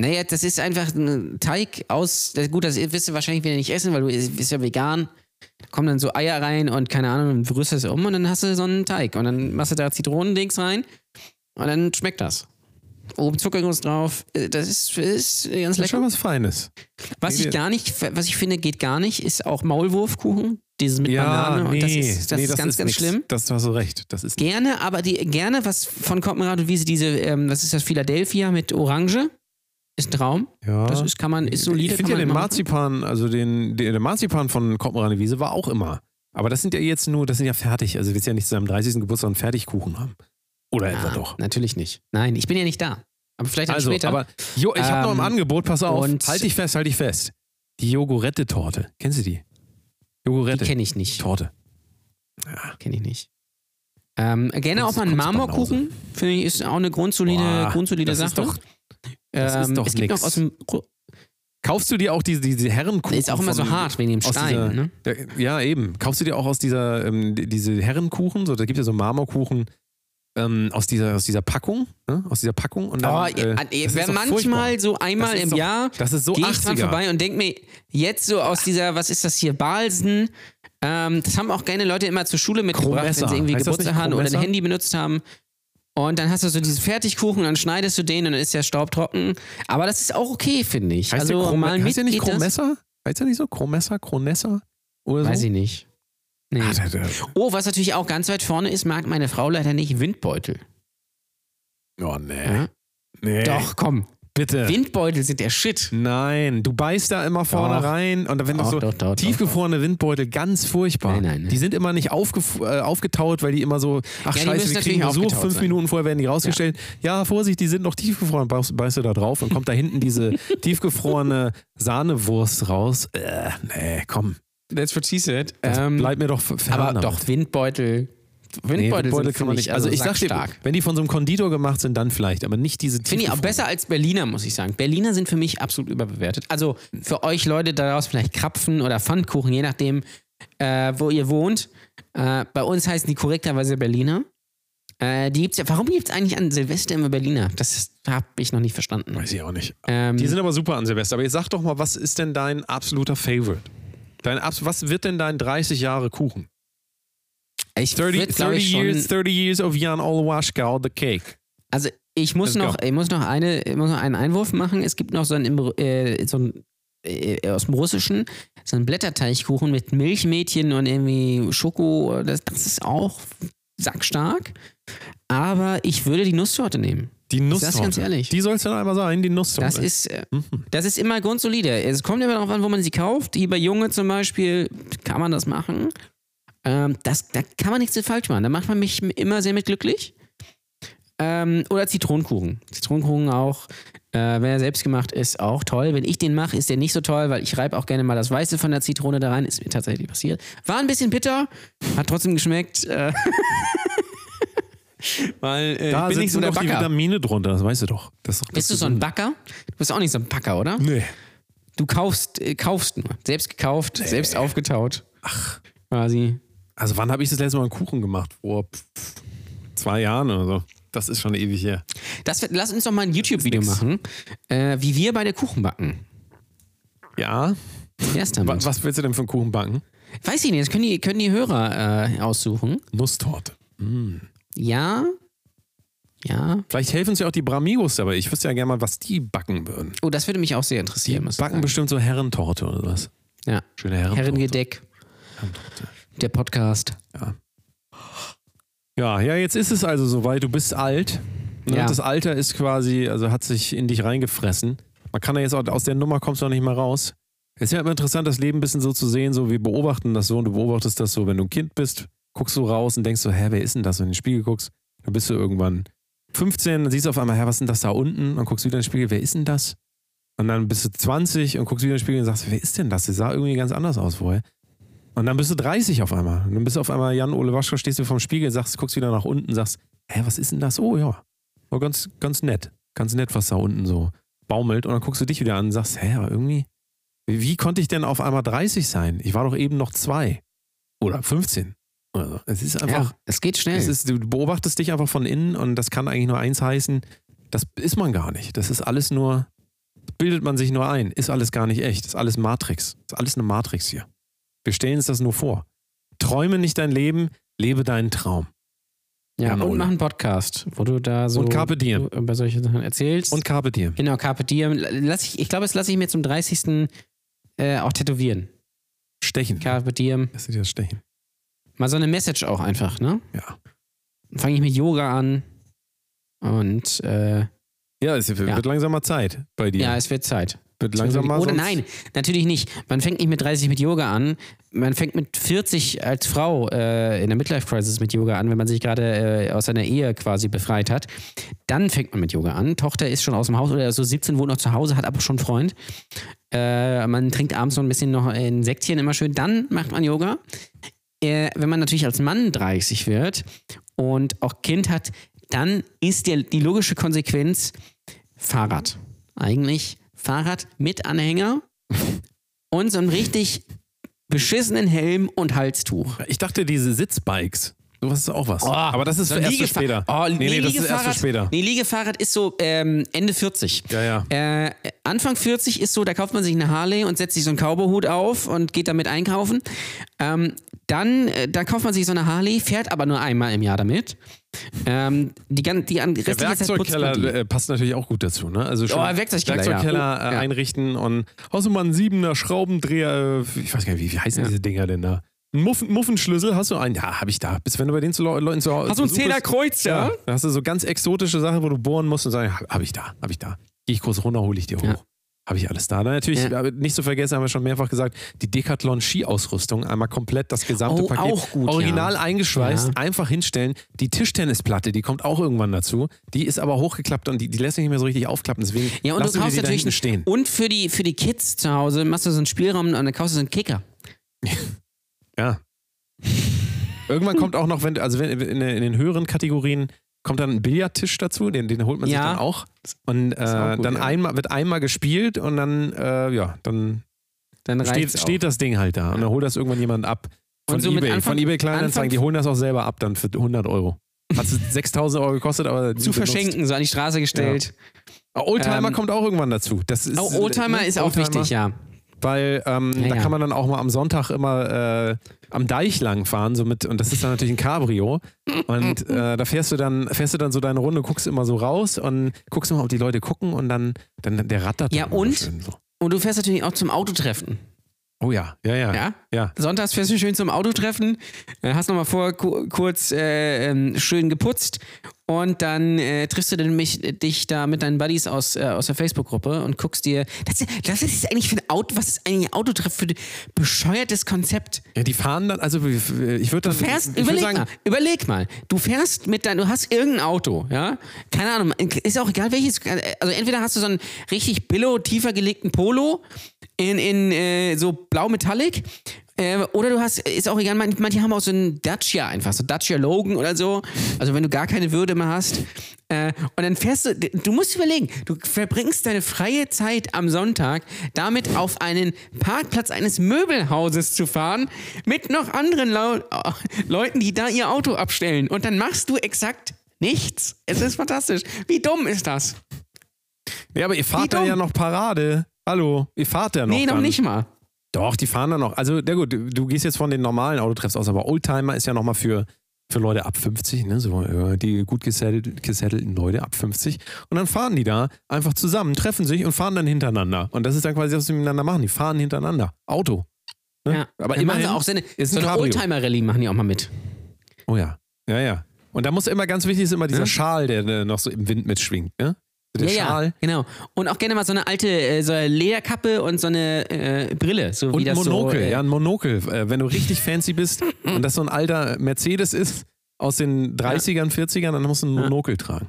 Naja, das ist einfach ein Teig aus. das- Gut, das wirst du wahrscheinlich wieder nicht essen, weil du bist ja vegan. Da kommen dann so Eier rein und keine Ahnung, dann rührst du es um und dann hast du so einen Teig. Und dann machst du da Zitronendings rein und dann schmeckt das. Oben Zuckerguss drauf. Äh, Das ist, ist ganz Das ist schon lecker. was Feines. Was ich gar nicht, was ich finde, geht gar nicht, ist auch Maulwurfkuchen. Dieses mit Ja, Banane. nee, und das ist, das nee, ist ganz, ganz nix. schlimm. Das hast du recht. Das ist Gerne, aber die, gerne was von Koppenrad und Wiese, diese, ähm, was ist das, Philadelphia mit Orange? Ist ein Traum. Ja. Das ist, kann man, ist solide. ich finde ja den machen. Marzipan, also den, den, der Marzipan von Koppenrane Wiese war auch immer. Aber das sind ja jetzt nur, das sind ja fertig. Also du willst ja nicht zu seinem 30. Geburtstag einen Fertigkuchen haben. Oder etwa Ah, doch. Natürlich nicht. Nein, ich bin ja nicht da. Aber vielleicht Also, später. aber jo, ich habe noch im Ähm, Angebot, pass auf. Halt dich fest, halt dich fest. Die Jogurette-Torte. Kennst du die? die Jogurette. kenne ich nicht. Torte. Kenne ich nicht. Ähm, gerne auch ist mal einen. Marmorkuchen. Finde ich, ist auch eine grundsolide, Boah, grundsolide das Sache. ist doch- das ist ähm, doch es gibt nix. noch aus dem. Kaufst du dir auch diese, diese Herrenkuchen? Ist auch immer so hart wegen dem Stein. dieser- ne? Der, ja, eben. Kaufst du dir auch aus dieser, ähm, die- diese Herrenkuchen, so, da gibt es ja so Marmorkuchen ähm, aus, dieser, aus dieser Packung, ne? aus dieser Packung. Und dann, Oh, äh, äh, doch manchmal furchtbar. so einmal im doch- Jahr Das ist so gehe ich dran 80er. vorbei und denke mir, jetzt so aus dieser, was ist das hier, Balsen, ähm, das haben auch gerne Leute immer zur Schule mitgebracht, wenn sie irgendwie Heißt Geburtstag hatten oder ein? Handy benutzt haben. Und dann hast du so diesen Fertigkuchen dann schneidest du den und dann ist der Staub trocken. Aber das ist auch okay, finde ich. Heißt also der Chrom mal heißt der nicht Chromesser? Heißt der nicht so? Chromesser? Chronesser? Oder so? Weiß ich nicht. Nee. Ah, der, der, Oh, was natürlich auch ganz weit vorne ist, mag meine Frau leider nicht, Windbeutel. oh, nee. Ja? nee. Doch, komm. Bitte. Windbeutel sind der Shit. Nein, du beißt da immer vorne Doch. rein und wenn das Doch, so doch, doch, tiefgefrorene Windbeutel, ganz furchtbar. Nein, nein, nein. Die sind immer nicht aufgef äh, aufgetaut, weil die immer so, ach Ja, scheiße, wir kriegen Besuch, fünf sein. Minuten vorher werden die rausgestellt. Ja. Vorsicht, die sind noch tiefgefroren, beißt, beißt du da drauf und kommt da hinten diese tiefgefrorene Sahnewurst raus. Äh, nee, komm, That's what she said. Ähm, bleibt mir doch fern. aber damit. doch, Windbeutel. Nee, Windbeutel, Windbeutel sind, kann man nicht. Also ich sag dir, stark. wenn die von so einem Konditor gemacht sind, dann vielleicht, aber nicht diese Finde ich auch besser als Berliner, muss ich sagen. Berliner sind für mich absolut überbewertet. Also für euch Leute daraus vielleicht Krapfen oder Pfannkuchen, je nachdem, äh, wo ihr wohnt. Äh, bei uns heißen die korrekterweise Berliner. Äh, die gibt's ja, warum gibt es eigentlich an Silvester immer Berliner? Das habe ich noch nicht verstanden. Weiß ich auch nicht. Ähm, Die sind aber super an Silvester. Aber jetzt sag doch mal, was ist denn dein absoluter Favorite? Dein, abs- was wird denn dein 30 Jahre Kuchen? ich 30, würd, glaub 30 ich, years, 30 years of Jan Olwashkau, the cake. Also ich muss Let's noch, ich muss noch eine, muss noch einen Einwurf machen. Es gibt noch so einen, äh, so einen äh, aus dem Russischen, so einen Blätterteichkuchen mit Milchmädchen und irgendwie Schoko. Das, das ist auch sackstark. Aber ich würde die Nusstorte nehmen. Die Nusstorte. ganz ehrlich. Die soll es dann einmal sein, die Nusstorte. Das ist, äh, Mhm. das ist immer grundsolide. Es kommt immer darauf an, wo man sie kauft. Hier bei Junge zum Beispiel kann man das machen. Ähm, das, da kann man nichts falsch machen. Da macht man mich immer sehr mit glücklich. Ähm, oder Zitronenkuchen. Zitronenkuchen auch, äh, wenn er selbst gemacht ist, auch toll. Wenn ich den mache, ist der nicht so toll, weil ich reibe auch gerne mal das Weiße von der Zitrone da rein. Ist mir tatsächlich passiert. War ein bisschen bitter, hat trotzdem geschmeckt. Äh, weil äh, da ich bin nicht so der Backer. Vitamine drunter, das weißt du doch. Das doch Bist du so ein Backer? Du bist auch nicht so ein Backer, oder? Nee. Du kaufst, äh, kaufst nur. Selbst gekauft, selbst aufgetaut. Ach. Quasi. Also wann habe ich das letzte Mal einen Kuchen gemacht? Vor zwei Jahren oder so. Das ist schon ewig her. Das, lass uns doch mal ein YouTube-Video machen, äh, wie wir beide Kuchen backen. Ja. Wa- damit? Was willst du denn für einen Kuchen backen? Weiß ich nicht, das können die, können die Hörer äh, aussuchen. Nusstorte. Ja. Ja. Vielleicht helfen uns ja auch die Bramigos dabei. Ich wüsste ja gerne mal, was die backen würden. Oh, das würde mich auch sehr Die interessieren. ich backen bestimmt so Herrentorte oder was. Ja. Schöne Herrentorte. Herrengedeck. Der Podcast. Ja, ja, jetzt ist es also soweit. Du bist alt. Ne? Ja. Das Alter ist quasi, also hat sich in dich reingefressen. Man kann ja jetzt auch, aus der Nummer kommst du auch nicht mehr raus. Es ist ja immer interessant, das Leben ein bisschen so zu sehen, so wir beobachten das so und du beobachtest das so, wenn du ein Kind bist, guckst du raus und denkst so, hä, wer ist denn das? Und in den Spiegel guckst, dann bist du irgendwann 15, dann siehst du auf einmal, hä, was ist denn das da unten? Dann guckst wieder in den Spiegel, wer ist denn das? Und dann bist du 20 und guckst wieder in den Spiegel und sagst, wer ist denn das? Das sah irgendwie ganz anders aus vorher. Und dann bist du 30 auf einmal. Und dann bist du auf einmal Jan-Ole Waschko, stehst du vorm Spiegel, sagst, guckst wieder nach unten, sagst, hä, was ist denn das? Oh ja, war ganz, ganz nett. Ganz nett, was da unten so baumelt. Und dann guckst du dich wieder an und sagst, hä, irgendwie, wie, wie konnte ich denn auf einmal 30 sein? Ich war doch eben noch zwei. Oder 15. Oder so. Es ist einfach, Ja, es geht schnell. es ist, du beobachtest dich einfach von innen und das kann eigentlich nur eins heißen, das ist man gar nicht. Das ist alles nur, bildet man sich nur ein, ist alles gar nicht echt. Das ist alles Matrix. Das ist alles eine Matrix hier. Wir stellen uns das nur vor. Träume nicht dein Leben, lebe deinen Traum. ja, Jan und Ole. mach einen Podcast, wo du da so Und Carpe Diem. über solche Sachen erzählst. Und Carpe Diem. Genau, Carpe Diem. Lass ich ich glaube, das lasse ich mir zum 30. Äh, auch tätowieren. Stechen. Carpe Diem. Lass dir das stechen. Mal so eine Message auch einfach, ne? Ja. Dann fange ich mit Yoga an und äh, Ja, es wird Ja. langsam mal Zeit bei dir. Ja, es wird Zeit. wird langsam mal Oder nein, natürlich nicht. Man fängt nicht mit 30 mit Yoga an. Man fängt mit 40 als Frau äh, in der Midlife Crisis mit Yoga an, wenn man sich gerade äh, aus seiner Ehe quasi befreit hat. Dann fängt man mit Yoga an. Tochter ist schon aus dem Haus oder so 17, wohnt noch zu Hause, hat aber schon einen Freund. Äh, man trinkt abends noch ein bisschen noch ein Säckchen immer schön. Dann macht man Yoga. Äh, wenn man natürlich als Mann 30 wird und auch Kind hat, dann ist der, die logische Konsequenz Fahrrad. Eigentlich Fahrrad mit Anhänger und so einen richtig beschissenen Helm und Halstuch. Ich dachte, diese Sitzbikes. Sowas ist auch was. Aber das ist Oh, So ein erst für später. Oh, nee, nee, das ist erst für später. Nee, Liegefahrrad ist so ähm, Ende 40. Ja, ja. Äh, Anfang 40 ist so, da kauft man sich eine Harley und setzt sich so einen Cowboyhut auf und geht damit einkaufen. Ähm, dann, äh, da kauft man sich so eine Harley, fährt aber nur einmal im Jahr damit. Ähm, die, die an- Der Werkzeugkeller die. äh, passt natürlich auch gut dazu, ne? Also schon Oh, Werkzeugkeller, ja. Werkzeugkeller Oh, äh, ja. einrichten und hast du mal einen siebener Schraubendreher, äh, ich weiß gar nicht, wie, wie heißen Ja. diese Dinger denn da? Ein Muffen, Muffinschlüssel, hast du einen? Ja, hab ich da. Bis wenn du bei den zu Le Leuten zu Hause Hast du ein Zählerkreuz, ja? Da hast du so ganz exotische Sachen, wo du bohren musst und sagen, hab ich da, hab ich da. Geh ich kurz runter, hole ich dir hoch. Habe ich alles da. Dann natürlich, Ja. nicht zu vergessen, haben wir schon mehrfach gesagt, die Decathlon Skiausrüstung, einmal komplett das gesamte Oh, Paket. auch gut, Original ja. eingeschweißt, Ja. einfach hinstellen. Die Tischtennisplatte, die kommt auch irgendwann dazu. Die ist aber hochgeklappt und die, die lässt sich nicht mehr so richtig aufklappen. Deswegen Ja, und du kaufst natürlich stehen. Und für die, für die Kids zu Hause machst du so einen Spielraum und dann kaufst du so einen Kicker. Ja. Irgendwann kommt auch noch, wenn, also wenn, in, in den höheren Kategorien kommt dann ein Billardtisch dazu, den, den holt man sich Ja. dann auch. Und äh, auch gut, dann ja. einmal, wird einmal gespielt und dann, äh, ja, dann Dann steht, steht das Ding halt da. Und dann holt das irgendwann jemand ab. Von so eBay. Anfang- von eBay Kleinanzeigen. Die holen das auch selber ab dann für 100 Euro. Hat es 6000 Euro gekostet, aber zu benutzt. verschenken, so an die Straße gestellt. Ah, Oldtimer Ähm, kommt auch irgendwann dazu. Das ist, Oh, Oldtimer ne, ist auch Oldtimer, wichtig, ja. Weil ähm, Ja, da ja. kann man dann auch mal am Sonntag immer äh, am Deich lang fahren, so mit, und das ist dann natürlich ein Cabrio. Und äh, da fährst du dann, fährst du dann so deine Runde, guckst immer so raus und guckst immer, ob die Leute gucken und dann, dann der rattert. Ja, und? schön so. Und du fährst natürlich auch zum Autotreffen. Oh ja, ja, ja. Ja? ja. Sonntags fährst du schön zum Autotreffen, äh, hast nochmal vor ku kurz äh, ähm, schön geputzt und dann äh, triffst du dann mich, dich da mit deinen Buddies aus, äh, aus der Facebook-Gruppe und guckst dir. Das, das ist eigentlich für ein Auto, was ist eigentlich ein Autotreff für ein bescheuertes Konzept? Ja, die fahren dann, also ich würde dann. Du fährst, ich würd überleg sagen, mal, überleg mal, du fährst mit dein, du hast irgendein Auto, ja, keine Ahnung, ist auch egal welches, also entweder hast du so einen richtig billo, tiefer gelegten Polo in, in äh, so blau Metallic, äh, oder du hast, ist auch egal, man- manche haben auch so einen Dacia einfach, so Dacia Logan oder so, also wenn du gar keine Würde mehr hast. Äh, und dann fährst du, du musst überlegen, du verbringst deine freie Zeit am Sonntag damit auf einen Parkplatz eines Möbelhauses zu fahren mit noch anderen Lau Leuten, die da ihr Auto abstellen. Und dann machst du exakt nichts. Es ist fantastisch. Wie dumm ist das? Ja, aber ihr fahrt da dumm. ja noch Parade. Hallo, ihr fahrt ja noch. nee, noch dann. nicht mal. Doch, die fahren dann noch. Also, na gut, du, du gehst jetzt von den normalen Autotreffs aus, aber Oldtimer ist ja nochmal für, für Leute ab 50, ne? so, äh, die gut gesettelt, gesettelten Leute ab 50. Und dann fahren die da einfach zusammen, treffen sich und fahren dann hintereinander. Und das ist dann quasi, was sie miteinander machen. Die fahren hintereinander. Auto. Ne? Ja. Aber immerhin auch so eine, ist so ein eine. Oldtimer-Rallye machen die auch mal mit. Oh ja, ja, ja. Und da muss immer ganz wichtig ist immer dieser Ja. Schal, der noch so im Wind mitschwingt. Ne? Der ja, Schal. ja, genau. Und auch gerne mal so eine alte äh, so eine Lederkappe und so eine äh, Brille. So wie Und ein das Monokel, so, äh, ja, ein Monokel. Äh, wenn du richtig fancy bist und das so ein alter Mercedes ist aus den 30ern, 40ern, dann musst du ein Ja. Monokel tragen.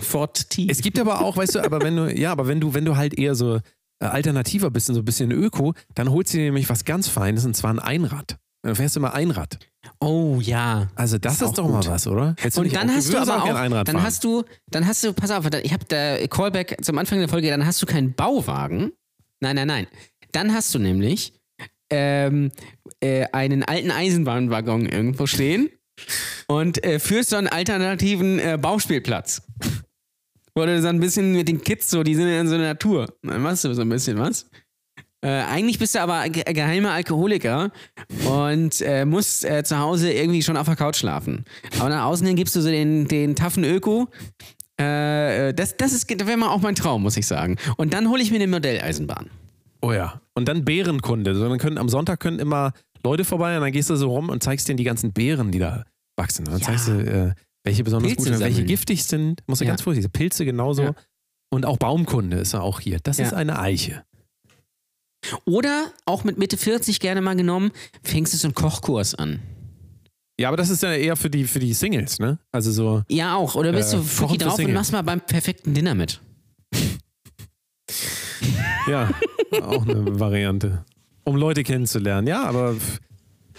Ford T. Es gibt aber auch, weißt du, aber wenn du, ja, aber wenn du, wenn du halt eher so äh, alternativer bist und so ein bisschen Öko, dann holst du dir nämlich was ganz Feines und zwar ein Einrad. Dann fährst du mal Einrad. Oh ja. Also das Ist ist, doch mal gut. was, oder? Hättest Und dann auch- hast du aber auch, dann fahren. hast du, dann hast du, pass auf, ich habe da Callback zum Anfang der Folge, dann hast du keinen Bauwagen. Nein, nein, nein. Dann hast du nämlich ähm, äh, einen alten Eisenbahnwaggon irgendwo stehen und äh, führst so einen alternativen äh, Bauspielplatz. Wo du so ein bisschen mit den Kids so, die sind ja in so einer Natur. Dann machst du so ein bisschen was. Äh, eigentlich bist du aber ge geheimer Alkoholiker und äh, musst äh, zu Hause irgendwie schon auf der Couch schlafen. Aber nach außen hin gibst du so den, den taffen Öko. Äh, äh, das, das, ist- wäre mal auch mein Traum, muss ich sagen. Und dann hole ich mir eine Modelleisenbahn. Oh ja. Und dann Bärenkunde. So, dann können, am Sonntag können immer Leute vorbei und dann gehst du so rum und zeigst denen die ganzen Beeren, die da wachsen. Und dann Ja. zeigst du, äh, welche besonders Pilze gut sind, welche giftig sind. Muss ja Ja. ganz vorsichtig. Pilze genauso. Ja. Und auch Baumkunde ist ja auch hier. Das Ja. ist eine Eiche. Oder auch mit Mitte 40 gerne mal genommen, fängst du so einen Kochkurs an. Ja, aber das ist ja eher für die, für die Singles, ne? Also so. Ja, auch. Oder bist Äh, du für drauf und machst mal beim perfekten Dinner mit. Ja, auch eine Variante. Um Leute kennenzulernen. Ja, aber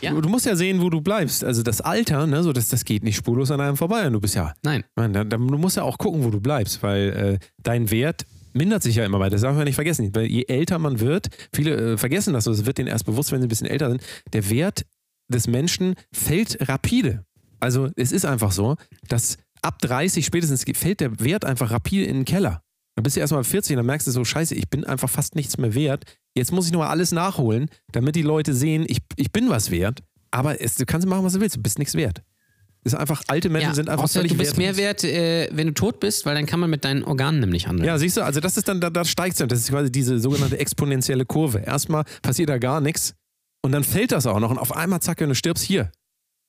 Ja. Du, musst ja sehen, wo du bleibst. Also das Alter, ne, so das, das geht nicht spurlos an einem vorbei. Und du bist ja, Nein. man, da, da, du musst ja auch gucken, wo du bleibst, weil äh, dein Wert mindert sich ja immer weiter. Das darf man nicht vergessen. Weil je älter man wird, viele äh, vergessen das, es wird denen erst bewusst, wenn sie ein bisschen älter sind, der Wert des Menschen fällt rapide. Also es ist einfach so, dass ab 30 spätestens fällt der Wert einfach rapide in den Keller. Dann bist du erstmal 40 und dann merkst du so, scheiße, ich bin einfach fast nichts mehr wert. Jetzt muss ich nochmal alles nachholen, damit die Leute sehen, ich, ich bin was wert. Aber es, du kannst machen, was du willst, du bist nichts wert. Ist einfach, alte Menschen sind einfach außer völlig du bist mehr wert, äh, wenn du tot bist, weil dann kann man mit deinen Organen nämlich handeln. Ja, siehst du, also das ist dann, da, da steigt es dann. Das ist quasi diese sogenannte exponentielle Kurve. Erstmal passiert da gar nichts und dann fällt das auch noch und auf einmal zack, wenn du stirbst, hier.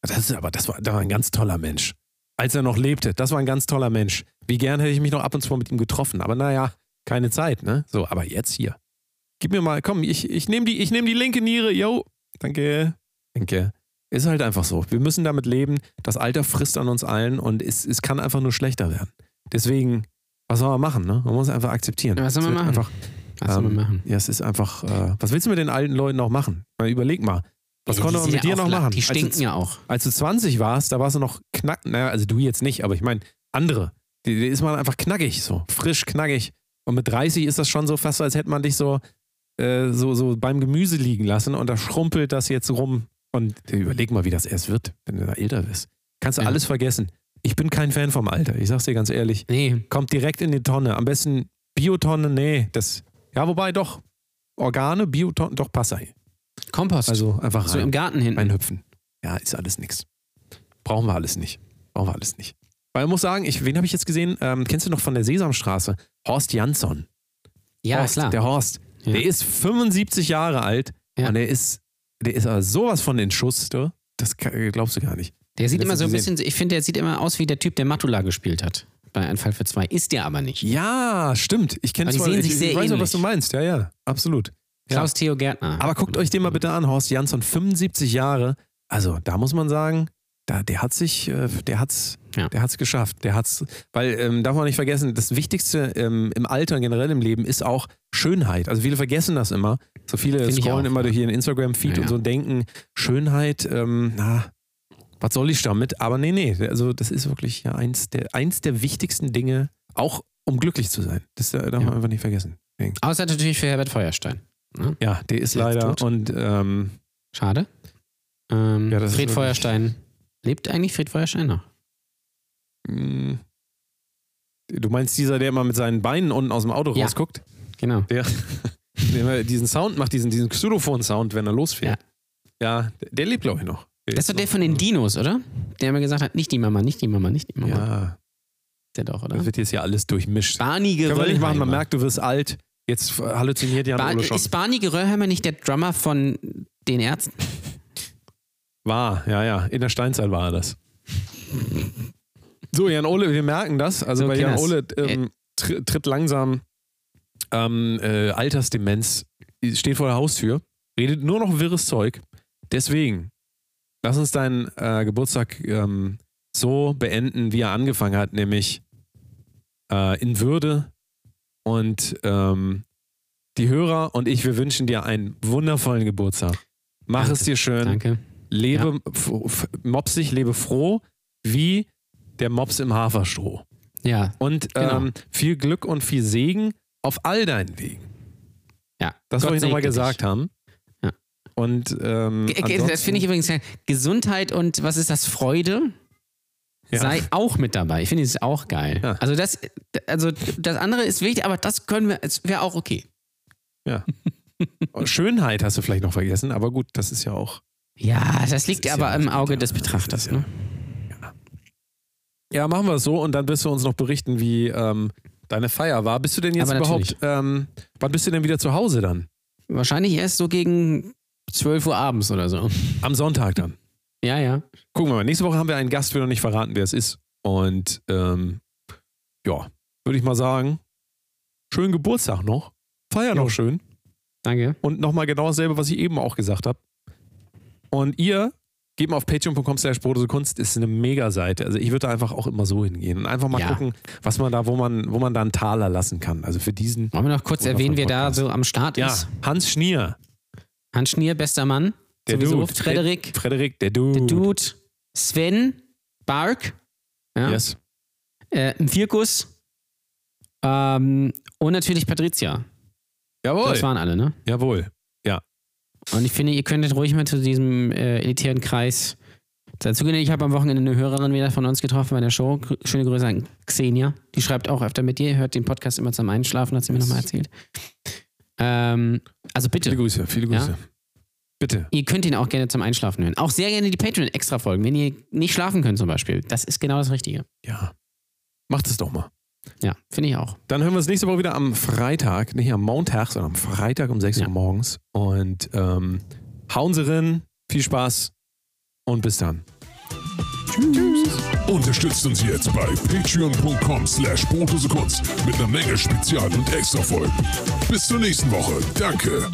Das ist aber, das war, das war ein ganz toller Mensch. Als er noch lebte, das war ein ganz toller Mensch. Wie gern hätte ich mich noch ab und zu mal mit ihm getroffen. Aber naja, keine Zeit, ne? So, aber jetzt hier. Gib mir mal, komm, ich, ich nehme die, ich nehm die linke Niere, yo. Danke. Danke. Ist halt einfach so. Wir müssen damit leben. Das Alter frisst an uns allen und es, es kann einfach nur schlechter werden. Deswegen, was soll man machen, ne? Man muss einfach akzeptieren. Ja, was soll man machen? Einfach, Was soll man ähm, machen? Ja, es ist einfach, äh, was willst du mit den alten Leuten noch machen? Mal überleg mal. Was Ja, konnte man mit dir noch machen? Die Als du stinken ja auch. als du 20 warst, da warst du noch knack, naja, also du jetzt nicht, aber ich meine, andere. Die, die ist man einfach knackig, so frisch, knackig. Und mit 30 ist das schon so fast, als hätte man dich so, äh, so, so beim Gemüse liegen lassen und da schrumpelt das jetzt rum. Und überleg mal, wie das erst wird, wenn du da älter bist. Kannst du Ja. alles vergessen. Ich bin kein Fan vom Alter, ich sag's dir ganz ehrlich. Nee. Kommt direkt in die Tonne. Am besten Biotonne, nee, das, ja, wobei doch, Organe, Biotonne, doch Passa. Kompost. Also einfach so rein im Garten hinten. reinhüpfen. Ja, ist alles nix. Brauchen wir alles nicht. Brauchen wir alles nicht. Weil ich muss sagen, ich, wen habe ich jetzt gesehen? Ähm, kennst du noch von der Sesamstraße? Horst Jansson. ja, Horst, klar. Der Horst. Ja. Der ist 75 Jahre alt Ja. und der ist, der ist aber sowas von in Schuss, du. Das glaubst du gar nicht. Der sieht immer so ein bisschen, ich finde, der sieht immer aus wie der Typ, der Matula gespielt hat. Bei Ein Fall für zwei. Ist der aber nicht. Ja, stimmt. Ich kenne zwar, sehen ich, sich sehr ich weiß auch, ähnlich. was du meinst. Ja, ja, absolut. Ja. Klaus Theo Gärtner. Aber guckt euch den mal bitte an, Horst Jansson, 75 Jahre. Also, da muss man sagen, da, der hat sich, äh, der hat's, Ja. der hat's geschafft. Der hat's, weil, ähm, darf man nicht vergessen, das Wichtigste ähm, im Alter und generell im Leben ist auch Schönheit. Also viele vergessen das immer. So viele Find scrollen auch, immer ja. durch ihren Instagram-Feed Ja, und so und denken, Schönheit, ähm, na, was soll ich damit? Aber nee, nee, also das ist wirklich ja eins der, eins der wichtigsten Dinge, auch um glücklich zu sein. Das äh, darf man einfach nicht vergessen. Außer natürlich für Herbert Feuerstein. Ne? Ja, der ist leider tot. und ähm, Schade. Ähm, Ja, das ist Fred Feuerstein. Lebt eigentlich Fred Feuerstein noch? Mm. Du meinst dieser, der immer mit seinen Beinen unten aus dem Auto Ja. rausguckt? Genau. Der, der immer diesen Sound macht, diesen, diesen Xylophon-Sound, wenn er losfährt. Ja, der, der lebt, glaube ich, noch. Das ist doch der von den Dinos, oder? Der immer gesagt hat, nicht die Mama, nicht die Mama, nicht die Mama. Ja, Der doch, oder? das wird jetzt hier alles durchmischt. Barney Können wir nicht machen, man merkt, du wirst alt. Jetzt halluziniert Jan Bar Ole schon. ist Barney Geröllheimer nicht der Drummer von den Ärzten? War, ja, ja. In der Steinzeit war er das. So, Jan Ole, wir merken das. Also So, bei Jan. Ole ähm, tr tritt langsam ähm, äh, Altersdemenz, steht vor der Haustür, redet nur noch wirres Zeug. Deswegen, lass uns deinen äh, Geburtstag ähm, so beenden, wie er angefangen hat, nämlich äh, in Würde. Und ähm, die Hörer und ich, wir wünschen dir einen wundervollen Geburtstag. Mach Danke. es dir schön. Danke. Lebe f- mopsig, lebe froh, wie der Mops im Haferstroh. Ja, Und Genau. ähm, viel Glück und viel Segen auf all deinen Wegen. ja. Das Gott wollte ich nochmal gesagt dich. haben. Ja. Und ähm, Das finde ich übrigens ja, Gesundheit und was ist das? Freude Ja. sei auch mit dabei. Ich finde es auch geil. Ja. Also das, also das andere ist wichtig, aber das können wir, es wäre auch okay. Schönheit hast du vielleicht noch vergessen, aber gut, das ist ja auch. Ja, das liegt ist aber ja im Auge des das Betrachters. ja- Ne? Ja, machen wir es so und dann wirst du uns noch berichten, wie ähm, deine Feier war. Bist du denn jetzt überhaupt, ähm, wann bist du denn wieder zu Hause dann? Wahrscheinlich erst so gegen 12 Uhr abends oder so. Am Sonntag dann. Ja, ja. Gucken wir mal. Nächste Woche haben wir einen Gast, wir noch nicht verraten, wer es ist. Und ähm, ja, würde ich mal sagen, schönen Geburtstag noch. Feier Jo. noch schön. Danke. Und nochmal genau dasselbe, was ich eben auch gesagt habe. Und ihr geht mal auf patreon.com slash Kunst, ist eine Mega-Seite. Also ich würde da einfach auch immer so hingehen und einfach mal Ja. gucken, was man da, wo man, wo man da einen Taler lassen kann. Also für diesen. Wollen wir noch kurz erwähnen, wer da so am Start Ja, ist? Hans Schnier, Hans Schnier, bester Mann. der Sowieso. Dude. Frederik, Der, Frederik, der Dude. der Dude. Sven, Bark. Ja. Yes. Äh, Virkus. Ähm, und natürlich Patricia. Jawohl. Das waren alle, ne? Jawohl. Und ich finde, ihr könntet ruhig mal zu diesem äh, elitären Kreis dazugehen. Ich habe am Wochenende eine Hörerin wieder von uns getroffen bei der Show. Schöne Grüße an Xenia. Die schreibt auch öfter mit dir, hört den Podcast immer zum Einschlafen, hat sie mir nochmal erzählt. Ähm, also bitte, Viele Grüße, viele Ja? Grüße. Bitte. ihr könnt ihn auch gerne zum Einschlafen hören. Auch sehr gerne die Patreon-Extra-Folgen, wenn ihr nicht schlafen könnt zum Beispiel. Das ist genau das Richtige. Ja. Macht es doch mal. Ja, finde ich auch. Dann hören wir uns nächste Woche wieder am Freitag, nicht am Montag, sondern am Freitag um 6 Ja. Uhr morgens. Und ähm, hauen Sie rein, viel Spaß und bis dann. Unterstützt uns jetzt bei patreon.com slash Kunst mit einer Menge Spezial- und Extra-Folgen. Bis zur nächsten Woche. Danke.